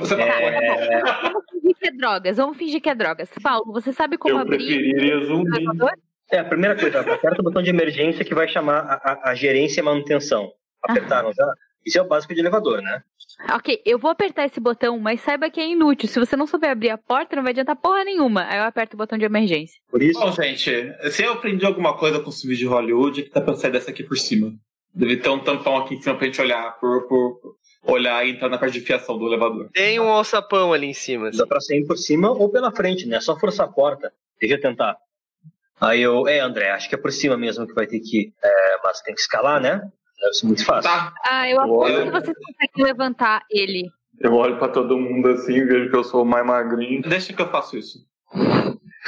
Você tá É, Vamos fingir que é drogas, vamos fingir que é drogas. Paulo, você sabe como Eu abrir preferiria o zumbi. é, a primeira coisa, aperta o botão de emergência que vai chamar a, a- a gerência e manutenção. Apertaram já? Isso é o básico de elevador, né? Ok, eu vou apertar esse botão, mas saiba que é inútil. Se você não souber abrir a porta, não vai adiantar porra nenhuma. Aí eu aperto o botão de emergência. Por isso, Bom, gente, se eu aprendi alguma coisa com os filmes de Hollywood, é que dá pra sair dessa aqui por cima. Deve ter um tampão aqui em cima pra gente olhar, por, por olhar e entrar na parte de fiação do elevador. Tem um alçapão ali em cima. assim. dá pra sair por cima ou pela frente, né? É só forçar a porta. Deixa eu tentar. Aí eu, é, André, acho que é por cima mesmo que vai ter que ir. É, mas tem que escalar, né? Deve ser muito fácil. Tá, Ah, eu aposto que vocês conseguem levantar ele. Eu olho pra todo mundo assim, vejo que eu sou o mais magrinho. deixa que eu faço isso.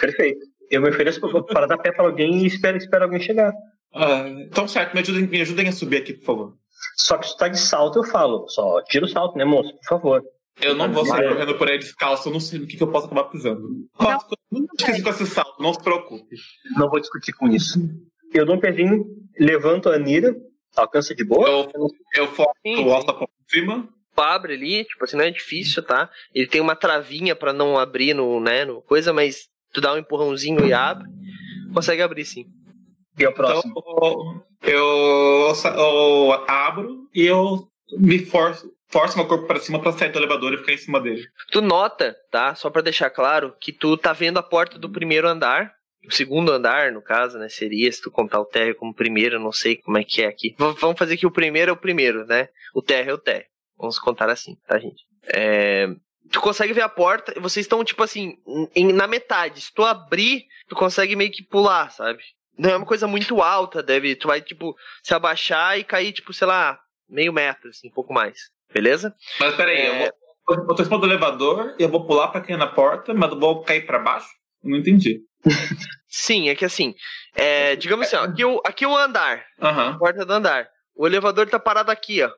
Perfeito. Eu me ofereço para dar pé pra alguém e espero, espero alguém chegar. Ah, então, certo, me ajudem, me ajudem a subir aqui, por favor. Só que se tá de salto, eu falo. Só tira o salto, né, moço? Por favor. Eu não vou sair Mas- correndo por aí descalço, eu não sei no que, que eu posso acabar pisando. Não esqueci com esse salto, não se preocupe. Não vou discutir com isso. Eu dou um pezinho, levanto a Anira, alcança de boa. Eu, eu foco o alçapão em cima. abre ali, tipo assim, não é difícil, tá? Ele tem uma travinha pra não abrir no, né, no coisa, mas tu dá um empurrãozinho e abre. Consegue abrir sim. E é o Então, próximo. eu, sa- eu abro e eu me forço, forço meu corpo pra cima pra sair do elevador e ficar em cima dele. Tu nota, tá? Só pra deixar claro, que tu tá vendo a porta do primeiro andar. O segundo andar, no caso, né? Seria, se tu contar o térreo como primeiro, não sei como é que é aqui. V- vamos fazer que o primeiro é o primeiro, né? O térreo é o térreo. Vamos contar assim, tá, gente? É, Tu consegue ver a porta e vocês estão, tipo assim, em- na metade. Se tu abrir, tu consegue meio que pular, sabe? Não é uma coisa muito alta, deve. Tu vai, tipo, se abaixar e cair, tipo, sei lá, meio metro, assim, um pouco mais. Beleza? Mas peraí, É. eu, vou, eu tô em cima do elevador e eu vou pular pra cair na porta, mas eu vou cair pra baixo? Não entendi. Sim, é que assim, é, digamos assim, ó, aqui, o, aqui o andar, Aham, porta do andar. O elevador tá parado aqui, ó.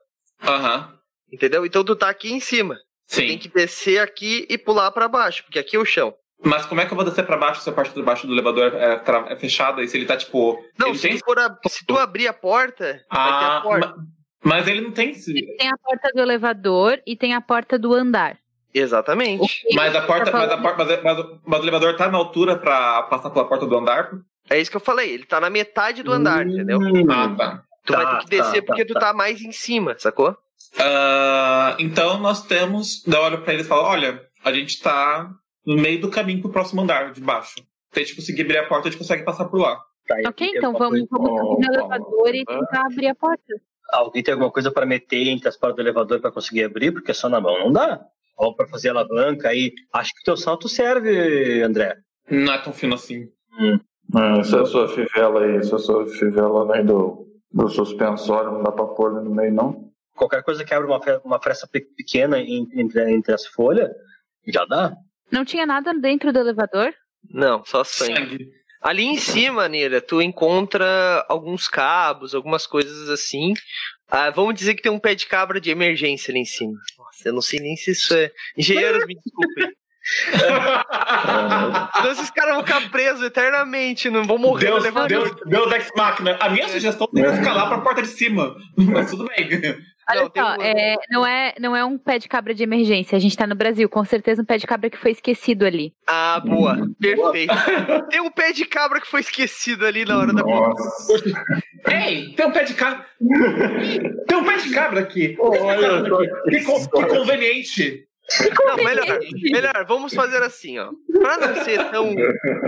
aham. Entendeu? Então tu tá aqui em cima. Tem Sim. que descer aqui e pular pra baixo, porque aqui é o chão. Mas como é que eu vou descer pra baixo se a parte de baixo do elevador é, é fechada e se ele tá tipo. Não, ele se, tem. tu for a- se tu abrir a porta, vai ter Ah, a porta. ma- mas ele não tem. esse- Tem a porta do elevador e tem a porta do andar. Exatamente. Mas a porta, mas, a porta mas, mas, mas o elevador tá na altura pra passar pela porta do andar? É isso que eu falei, ele tá na metade do andar, entendeu? Ah, tá. Tu Tá, vai ter que descer tá, porque tá, tu tá mais em cima, sacou? Ah, então nós temos. Eu olho pra eles e falo: olha, a gente tá no meio do caminho pro próximo andar de baixo. Se a gente conseguir abrir a porta, a gente consegue passar por lá. Tá, Ok, então vamos, vamos subir no elevador e tentar abrir a porta. Alguém tem alguma coisa para meter entre as portas do elevador para conseguir abrir? Porque só na mão não dá. Ou para fazer alavanca aí. Acho que o teu salto serve, André. Não é tão fino assim. Ah, Essa é a sua fivela aí, essa é a sua fivela aí do, do suspensório, não dá pra pôr ali no meio, não? Qualquer coisa que abra uma, uma fresta pe- pequena entre, entre as folhas, já dá. Não tinha nada dentro do elevador? Não, só sangue. Sangue. Ali em cima, Nira, tu encontra alguns cabos, algumas coisas assim. Ah, vamos dizer que tem um pé de cabra de emergência ali em cima. Eu não sei nem se isso é. Engenheiros, me desculpem. [LAUGHS] Então esses caras vão ficar presos eternamente, não vão morrer Deus. Deus, Deus ex máquina. A minha sugestão seria escalar pra porta de cima. [LAUGHS] Mas tudo bem. Olha Não, só, um- é, não, é, não é um pé de cabra de emergência. A gente tá no Brasil. Com certeza um pé de cabra que foi esquecido ali. Ah, boa. Perfeito. Tem um pé de cabra que foi esquecido ali na hora da Nossa. Ei, tem um pé de cabra. Tem um pé de cabra aqui. Olha Que, con- que conveniente. Não, melhor, melhor, vamos fazer assim, ó. Pra não ser tão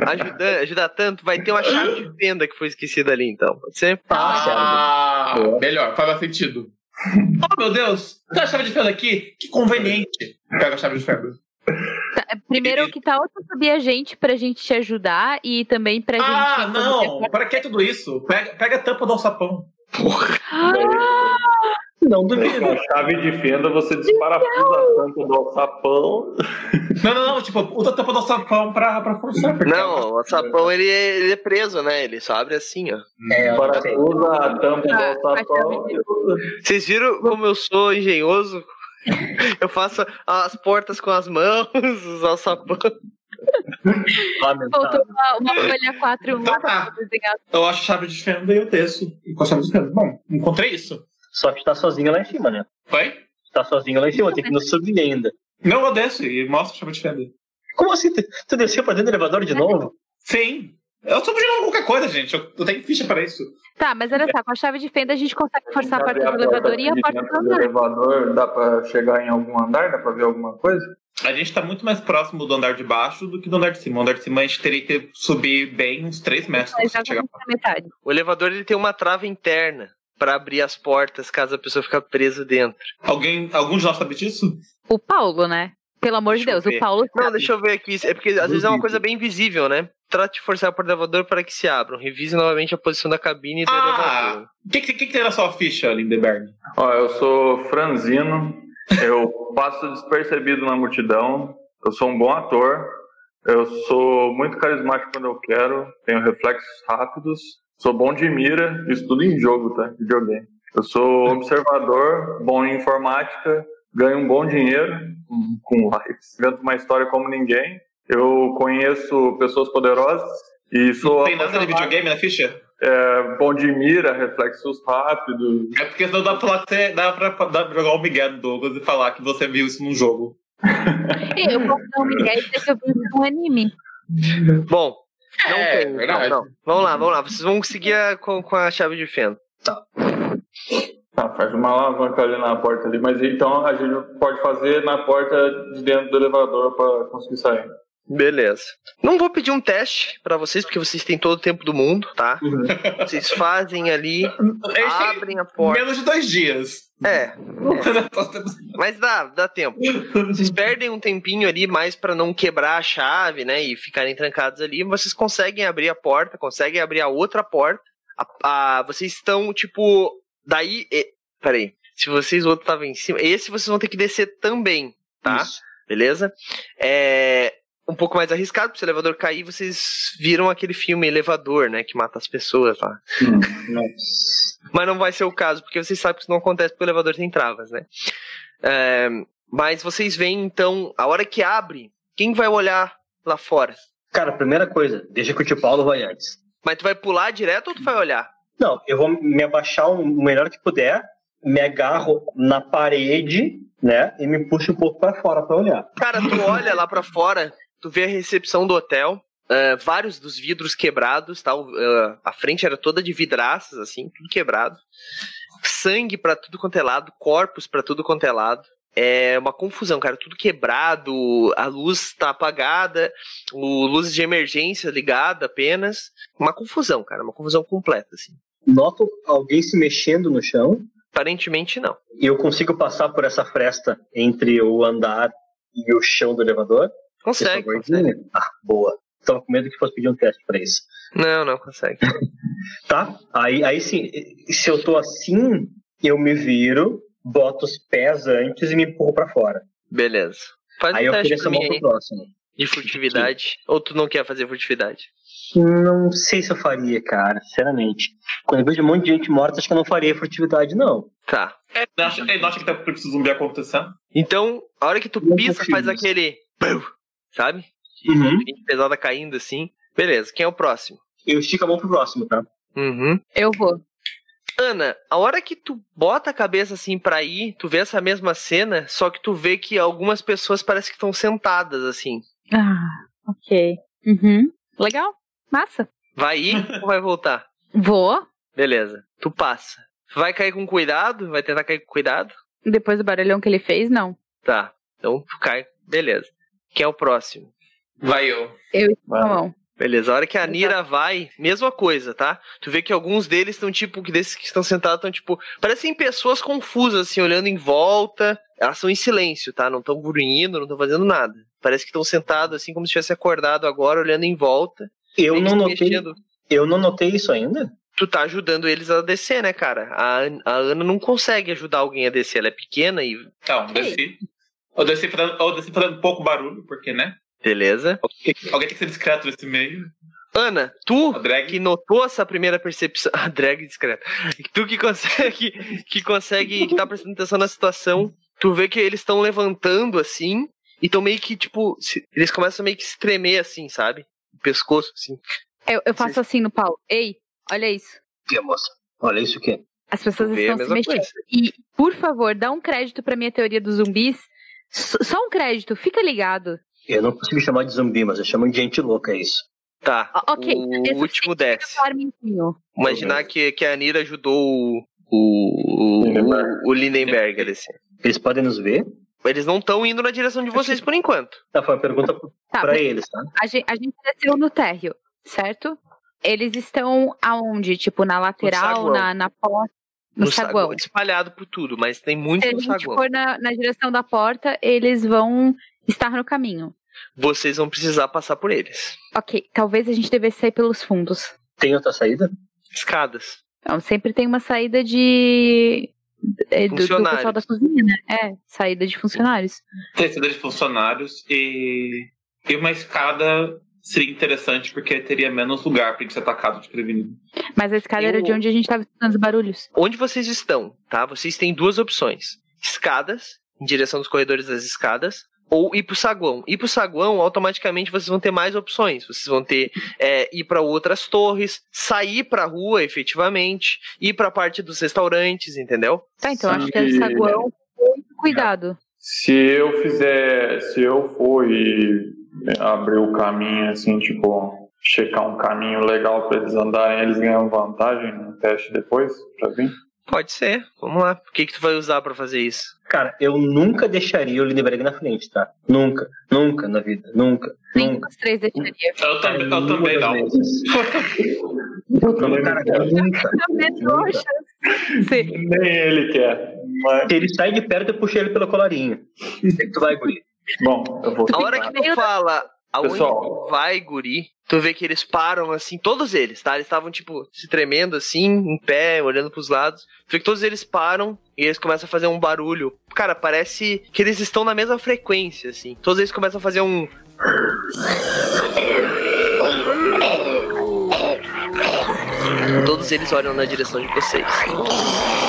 ajudar, ajudar tanto, vai ter uma chave de fenda que foi esquecida ali, então. Pode ser? Ah, melhor, faz sentido. [LAUGHS] Oh, meu Deus, tem a chave de fenda aqui? Que conveniente. Pega a chave de fenda. Tá, Primeiro, que tal tu subir a gente pra gente te ajudar e também pra Ah, gente. não. Para que tudo isso? Pega, pega a tampa do alçapão. Ah, Não Com duvido. a chave de fenda, você desparafusa a tampa do alçapão. Não, não, não. Tipo, usa a tampa do alçapão pra, pra forçar. Não, o sapão ele é, ele é preso, né? Ele só abre assim, ó. É, não. Desparafusa a tampa do Ah, alçapão. Vocês viram como eu sou engenhoso? [LAUGHS] Eu faço as portas com as mãos, usar o sapão. Lamentável. Faltou uma, uma folha 4 Então tá. Eu acho a chave de fenda e eu desço. E com a chave de fenda. Bom, encontrei isso. Só que tá sozinho lá em cima, né? Foi? Tá sozinho lá em cima, tem que nos subir ainda. Não, eu desço e mostro a chave de fenda. Como assim? Tu, desceu pra dentro do elevador de novo? Sim. Eu tô pedindo qualquer coisa, gente. Eu, eu tenho ficha pra isso. Tá, mas olha só, com a chave de fenda a gente consegue forçar a porta do elevador e a porta do andar. elevador, dá pra chegar em algum andar? Dá pra ver alguma coisa? A gente tá muito mais próximo do andar de baixo do que do andar de cima. O andar de cima a gente teria que subir bem uns 3 metros pra chegar na metade. O elevador ele tem uma trava interna pra abrir as portas caso a pessoa fique presa dentro. Alguém, algum de nós sabe disso? O Paulo, né? Pelo amor de Deixa eu Deus, o Paulo. Não, sabe. deixa eu ver aqui. É porque às vezes é uma coisa bem visível, né? Trate de forçar a porta do elevador para que se abram. Revise novamente a posição da cabine e do Ah! elevador. O que, que, que, que tem na sua ficha, Lindeberg? Ó, eu sou franzino, eu passo despercebido na multidão, eu sou um bom ator, eu sou muito carismático quando eu quero, tenho reflexos rápidos, sou bom de mira, isso tudo em jogo, tá? Videogame. Eu sou observador, bom em informática, ganho um bom dinheiro com lives, invento uma história como ninguém, eu conheço pessoas poderosas e sou Não tem nada de videogame na ficha? É, bom de mira, reflexos rápidos, É porque senão dá pra, falar que você, dá pra, dá pra jogar o Miguel do Douglas e falar que você viu isso num jogo. [LAUGHS] Eu posso dar um migué e dizer que eu vi um anime. Bom, não É, tem. verdade. Não, não. Vamos lá, vamos lá. Vocês vão conseguir a- com, com a chave de fenda. Tá, faz uma alavanca ali na porta ali, mas então a gente pode fazer na porta de dentro do elevador pra conseguir sair. Beleza. Não vou pedir um teste pra vocês, porque vocês têm todo o tempo do mundo, tá? Vocês fazem ali, abrem a porta. menos de dois dias. É, [LAUGHS] mas dá, dá tempo. Vocês perdem um tempinho ali mais pra não quebrar a chave, né? E ficarem trancados ali. Vocês conseguem abrir a porta, conseguem abrir a outra porta. A- a- vocês estão, tipo. Daí. E, peraí. Se vocês, o outro tava em cima. Esse vocês vão ter que descer também, tá? Isso. Beleza? É. Um pouco mais arriscado, porque se o elevador cair, vocês viram aquele filme Elevador, né? Que mata as pessoas lá. [LAUGHS] Nossa. Mas não vai ser o caso, porque vocês sabem que isso não acontece porque o elevador tem travas, né? É, mas vocês veem, então, a hora que abre, quem vai olhar lá fora? Cara, primeira coisa, deixa que o tio Paulo vai antes. Mas tu vai pular direto ou tu vai olhar? Não, eu vou me abaixar o melhor que puder, me agarro na parede né? E me puxa um pouco pra fora pra olhar. Cara, tu olha lá pra fora, tu vê a recepção do hotel, uh, vários dos vidros quebrados, tá? Uh, a frente era toda de vidraças, assim, tudo quebrado. Sangue pra tudo quanto é lado, corpos pra tudo quanto é lado. É uma confusão, cara, tudo quebrado, a luz tá apagada, o luz de emergência ligada apenas. Uma confusão, cara, uma confusão completa, assim. Noto alguém se mexendo no chão. Aparentemente não. E eu consigo passar por essa fresta entre o andar e o chão do elevador? Consegue, Por consegue. Ah, boa. Tava com medo que fosse pedir um teste pra isso. Não, não consegue. [LAUGHS] Tá? Aí, aí sim, se eu tô assim, eu me viro, boto os pés antes e me empurro pra fora. Beleza. Faz aí um eu teste ofereço pra a mim mão pro próximo. de furtividade. Ou tu não quer fazer furtividade? Não sei se eu faria, cara, sinceramente. Quando eu vejo um monte de gente morta, acho que eu não faria furtividade, não. Tá. É, não acha, não acha que tá esse zumbi acontecendo? Então, a hora que tu pisa, faz aquele. pum, Sabe? De Uhum. gente pesada caindo assim. Beleza, quem é o próximo? Eu estico a mão pro próximo, tá? Uhum. Eu vou. Ana, a hora que tu bota a cabeça assim pra ir, tu vê essa mesma cena, só que tu vê que algumas pessoas parecem que estão sentadas assim. Ah, ok. Uhum. Legal. Massa. Vai ir [LAUGHS] ou vai voltar? Vou. Beleza. Tu passa. Vai cair com cuidado? Vai tentar cair com cuidado? Depois do barulhão que ele fez, não. Tá. Então tu cai. Beleza. Quem é o próximo? Vai eu. Eu estico a Vai. mão. Beleza, a hora que a Nira vai, mesma coisa, tá? Tu vê que alguns deles estão tipo, que desses que estão sentados estão tipo, parecem pessoas confusas, assim, olhando em volta. Elas estão em silêncio, tá? Não estão grunhindo, não estão fazendo nada. Parece que estão sentados, assim, como se tivesse acordado agora, olhando em volta. Eu não notei. mexendo. Eu não notei isso ainda. Tu tá ajudando eles a descer, né, cara? A, a Ana não consegue ajudar alguém a descer, ela é pequena e. Então, desci. Eu desci fazendo, eu desci fazendo pouco barulho, porque, né? Beleza. Alguém tem que ser discreto nesse meio. Ana, tu que notou essa primeira percepção. [LAUGHS] A drag discreta. Tu que consegue. Que consegue. Que tá prestando atenção na situação. Tu vê que eles estão levantando assim. E estão meio que, tipo. se- Eles começam meio que se tremer assim, sabe? O pescoço, assim. Eu, eu faço assim no Paulo. Ei, olha isso. Que moça? Olha isso aqui. As pessoas estão se mexendo. coisa. E, por favor, dá um crédito pra minha teoria dos zumbis. Só um crédito, fica ligado. Eu não consigo chamar de zumbi, mas eu chamo de gente louca, é isso. Tá. O- ok, O último desce. Imaginar que, que a Anira ajudou o. O, o, o Lindenberg a descer. Eles podem nos ver? Eles não estão indo na direção de vocês por enquanto. Tá, foi uma pergunta Tá, pra eles, tá? a gente, a gente desceu no térreo, certo? Eles estão aonde? Tipo, na lateral, na, na porta? No, saguão. Espalhado por tudo, mas tem muito Se a no gente saguão. for na, na direção da porta, eles vão estar no caminho. Vocês vão precisar passar por eles. Ok, talvez a gente devesse sair pelos fundos. Tem outra saída? Escadas. Então, sempre tem uma saída de. é, Do, do Funcionários. pessoal da cozinha, né? É, saída de funcionários. Terceira de funcionários e. E uma escada seria interessante porque teria menos lugar pra gente ser atacado de prevenido. Mas a escada era Eu- de onde a gente tava escutando os barulhos. Onde vocês estão, tá? Vocês têm duas opções: escadas, em direção dos corredores das escadas, ou ir pro saguão. Ir pro saguão, automaticamente vocês vão ter mais opções. Vocês vão ter é, ir para outras torres, sair pra rua, efetivamente, ir pra parte dos restaurantes, entendeu? Tá, então Sim. acho que é o saguão. Muito cuidado. Se eu fizer, se eu for e abrir o caminho, assim, tipo, checar um caminho legal pra eles andarem, eles ganham vantagem no teste depois, pra vir? Pode ser. Vamos lá. O que, que tu vai usar pra fazer isso? Cara, eu nunca deixaria o Lindenberg na frente, tá? Nunca. Nunca na vida. Nunca. Nenhum Nunca. dos três deixaria. Eu também, eu também não. Eu também Cara, não quero. nunca. Sim. Nem ele quer. Mas, Se ele sai de perto, eu puxo ele pelo colarinho. O que que tu vai, guri? Bom, eu vou A hora que tu fala aonde Pessoal. vai, guri, tu vê que eles param assim, todos eles, tá? Eles estavam, tipo, se tremendo assim, em pé, olhando pros lados. Tu vê que todos eles param e eles começam a fazer um barulho. Cara, parece que eles estão na mesma frequência, assim. Todos eles começam a fazer um. Todos eles olham na direção de vocês.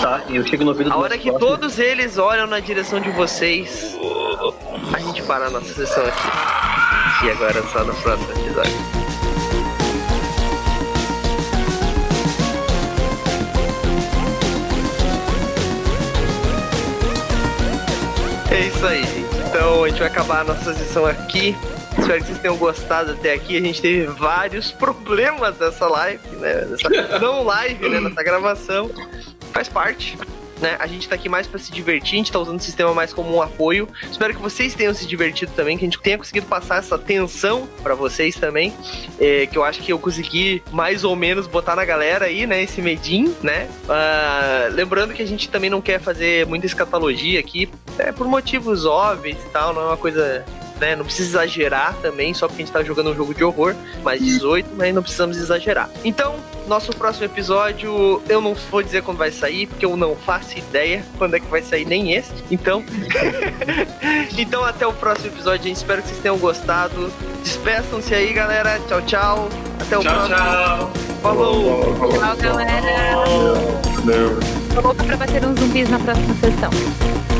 Tá? E eu chego no ouvido do A hora que todos eles olham na direção de vocês, a gente para a nossa sessão aqui. E agora só no próximo episódio. É isso aí, gente. Então a gente vai acabar a nossa sessão aqui. Espero que vocês tenham gostado até aqui. A gente teve vários [LAUGHS] problemas nessa live, né? Nessa, não live, né? Nessa gravação. Faz parte. Né? A gente tá aqui mais para se divertir, a gente tá usando o sistema mais como um apoio. Espero que vocês tenham se divertido também, que a gente tenha conseguido passar essa tensão para vocês também. É, que eu acho que eu consegui mais ou menos botar na galera aí, né? Esse medinho, né? Uh, lembrando que a gente também não quer fazer muita escatologia aqui, é, por motivos óbvios e tal, não é uma coisa né? Não precisa exagerar também, só porque a gente tá jogando um jogo de horror, mais 18, mas não precisamos exagerar. Então, nosso próximo episódio, eu não vou dizer quando vai sair, porque eu não faço ideia quando é que vai sair, nem esse. Então, [LAUGHS] então até o próximo episódio, gente. Espero que vocês tenham gostado. Despeçam-se aí, galera. Tchau, tchau. Até o Tchau, próximo. tchau. Falou. Tchau, galera. Louca pra bater uns zumbis na próxima sessão.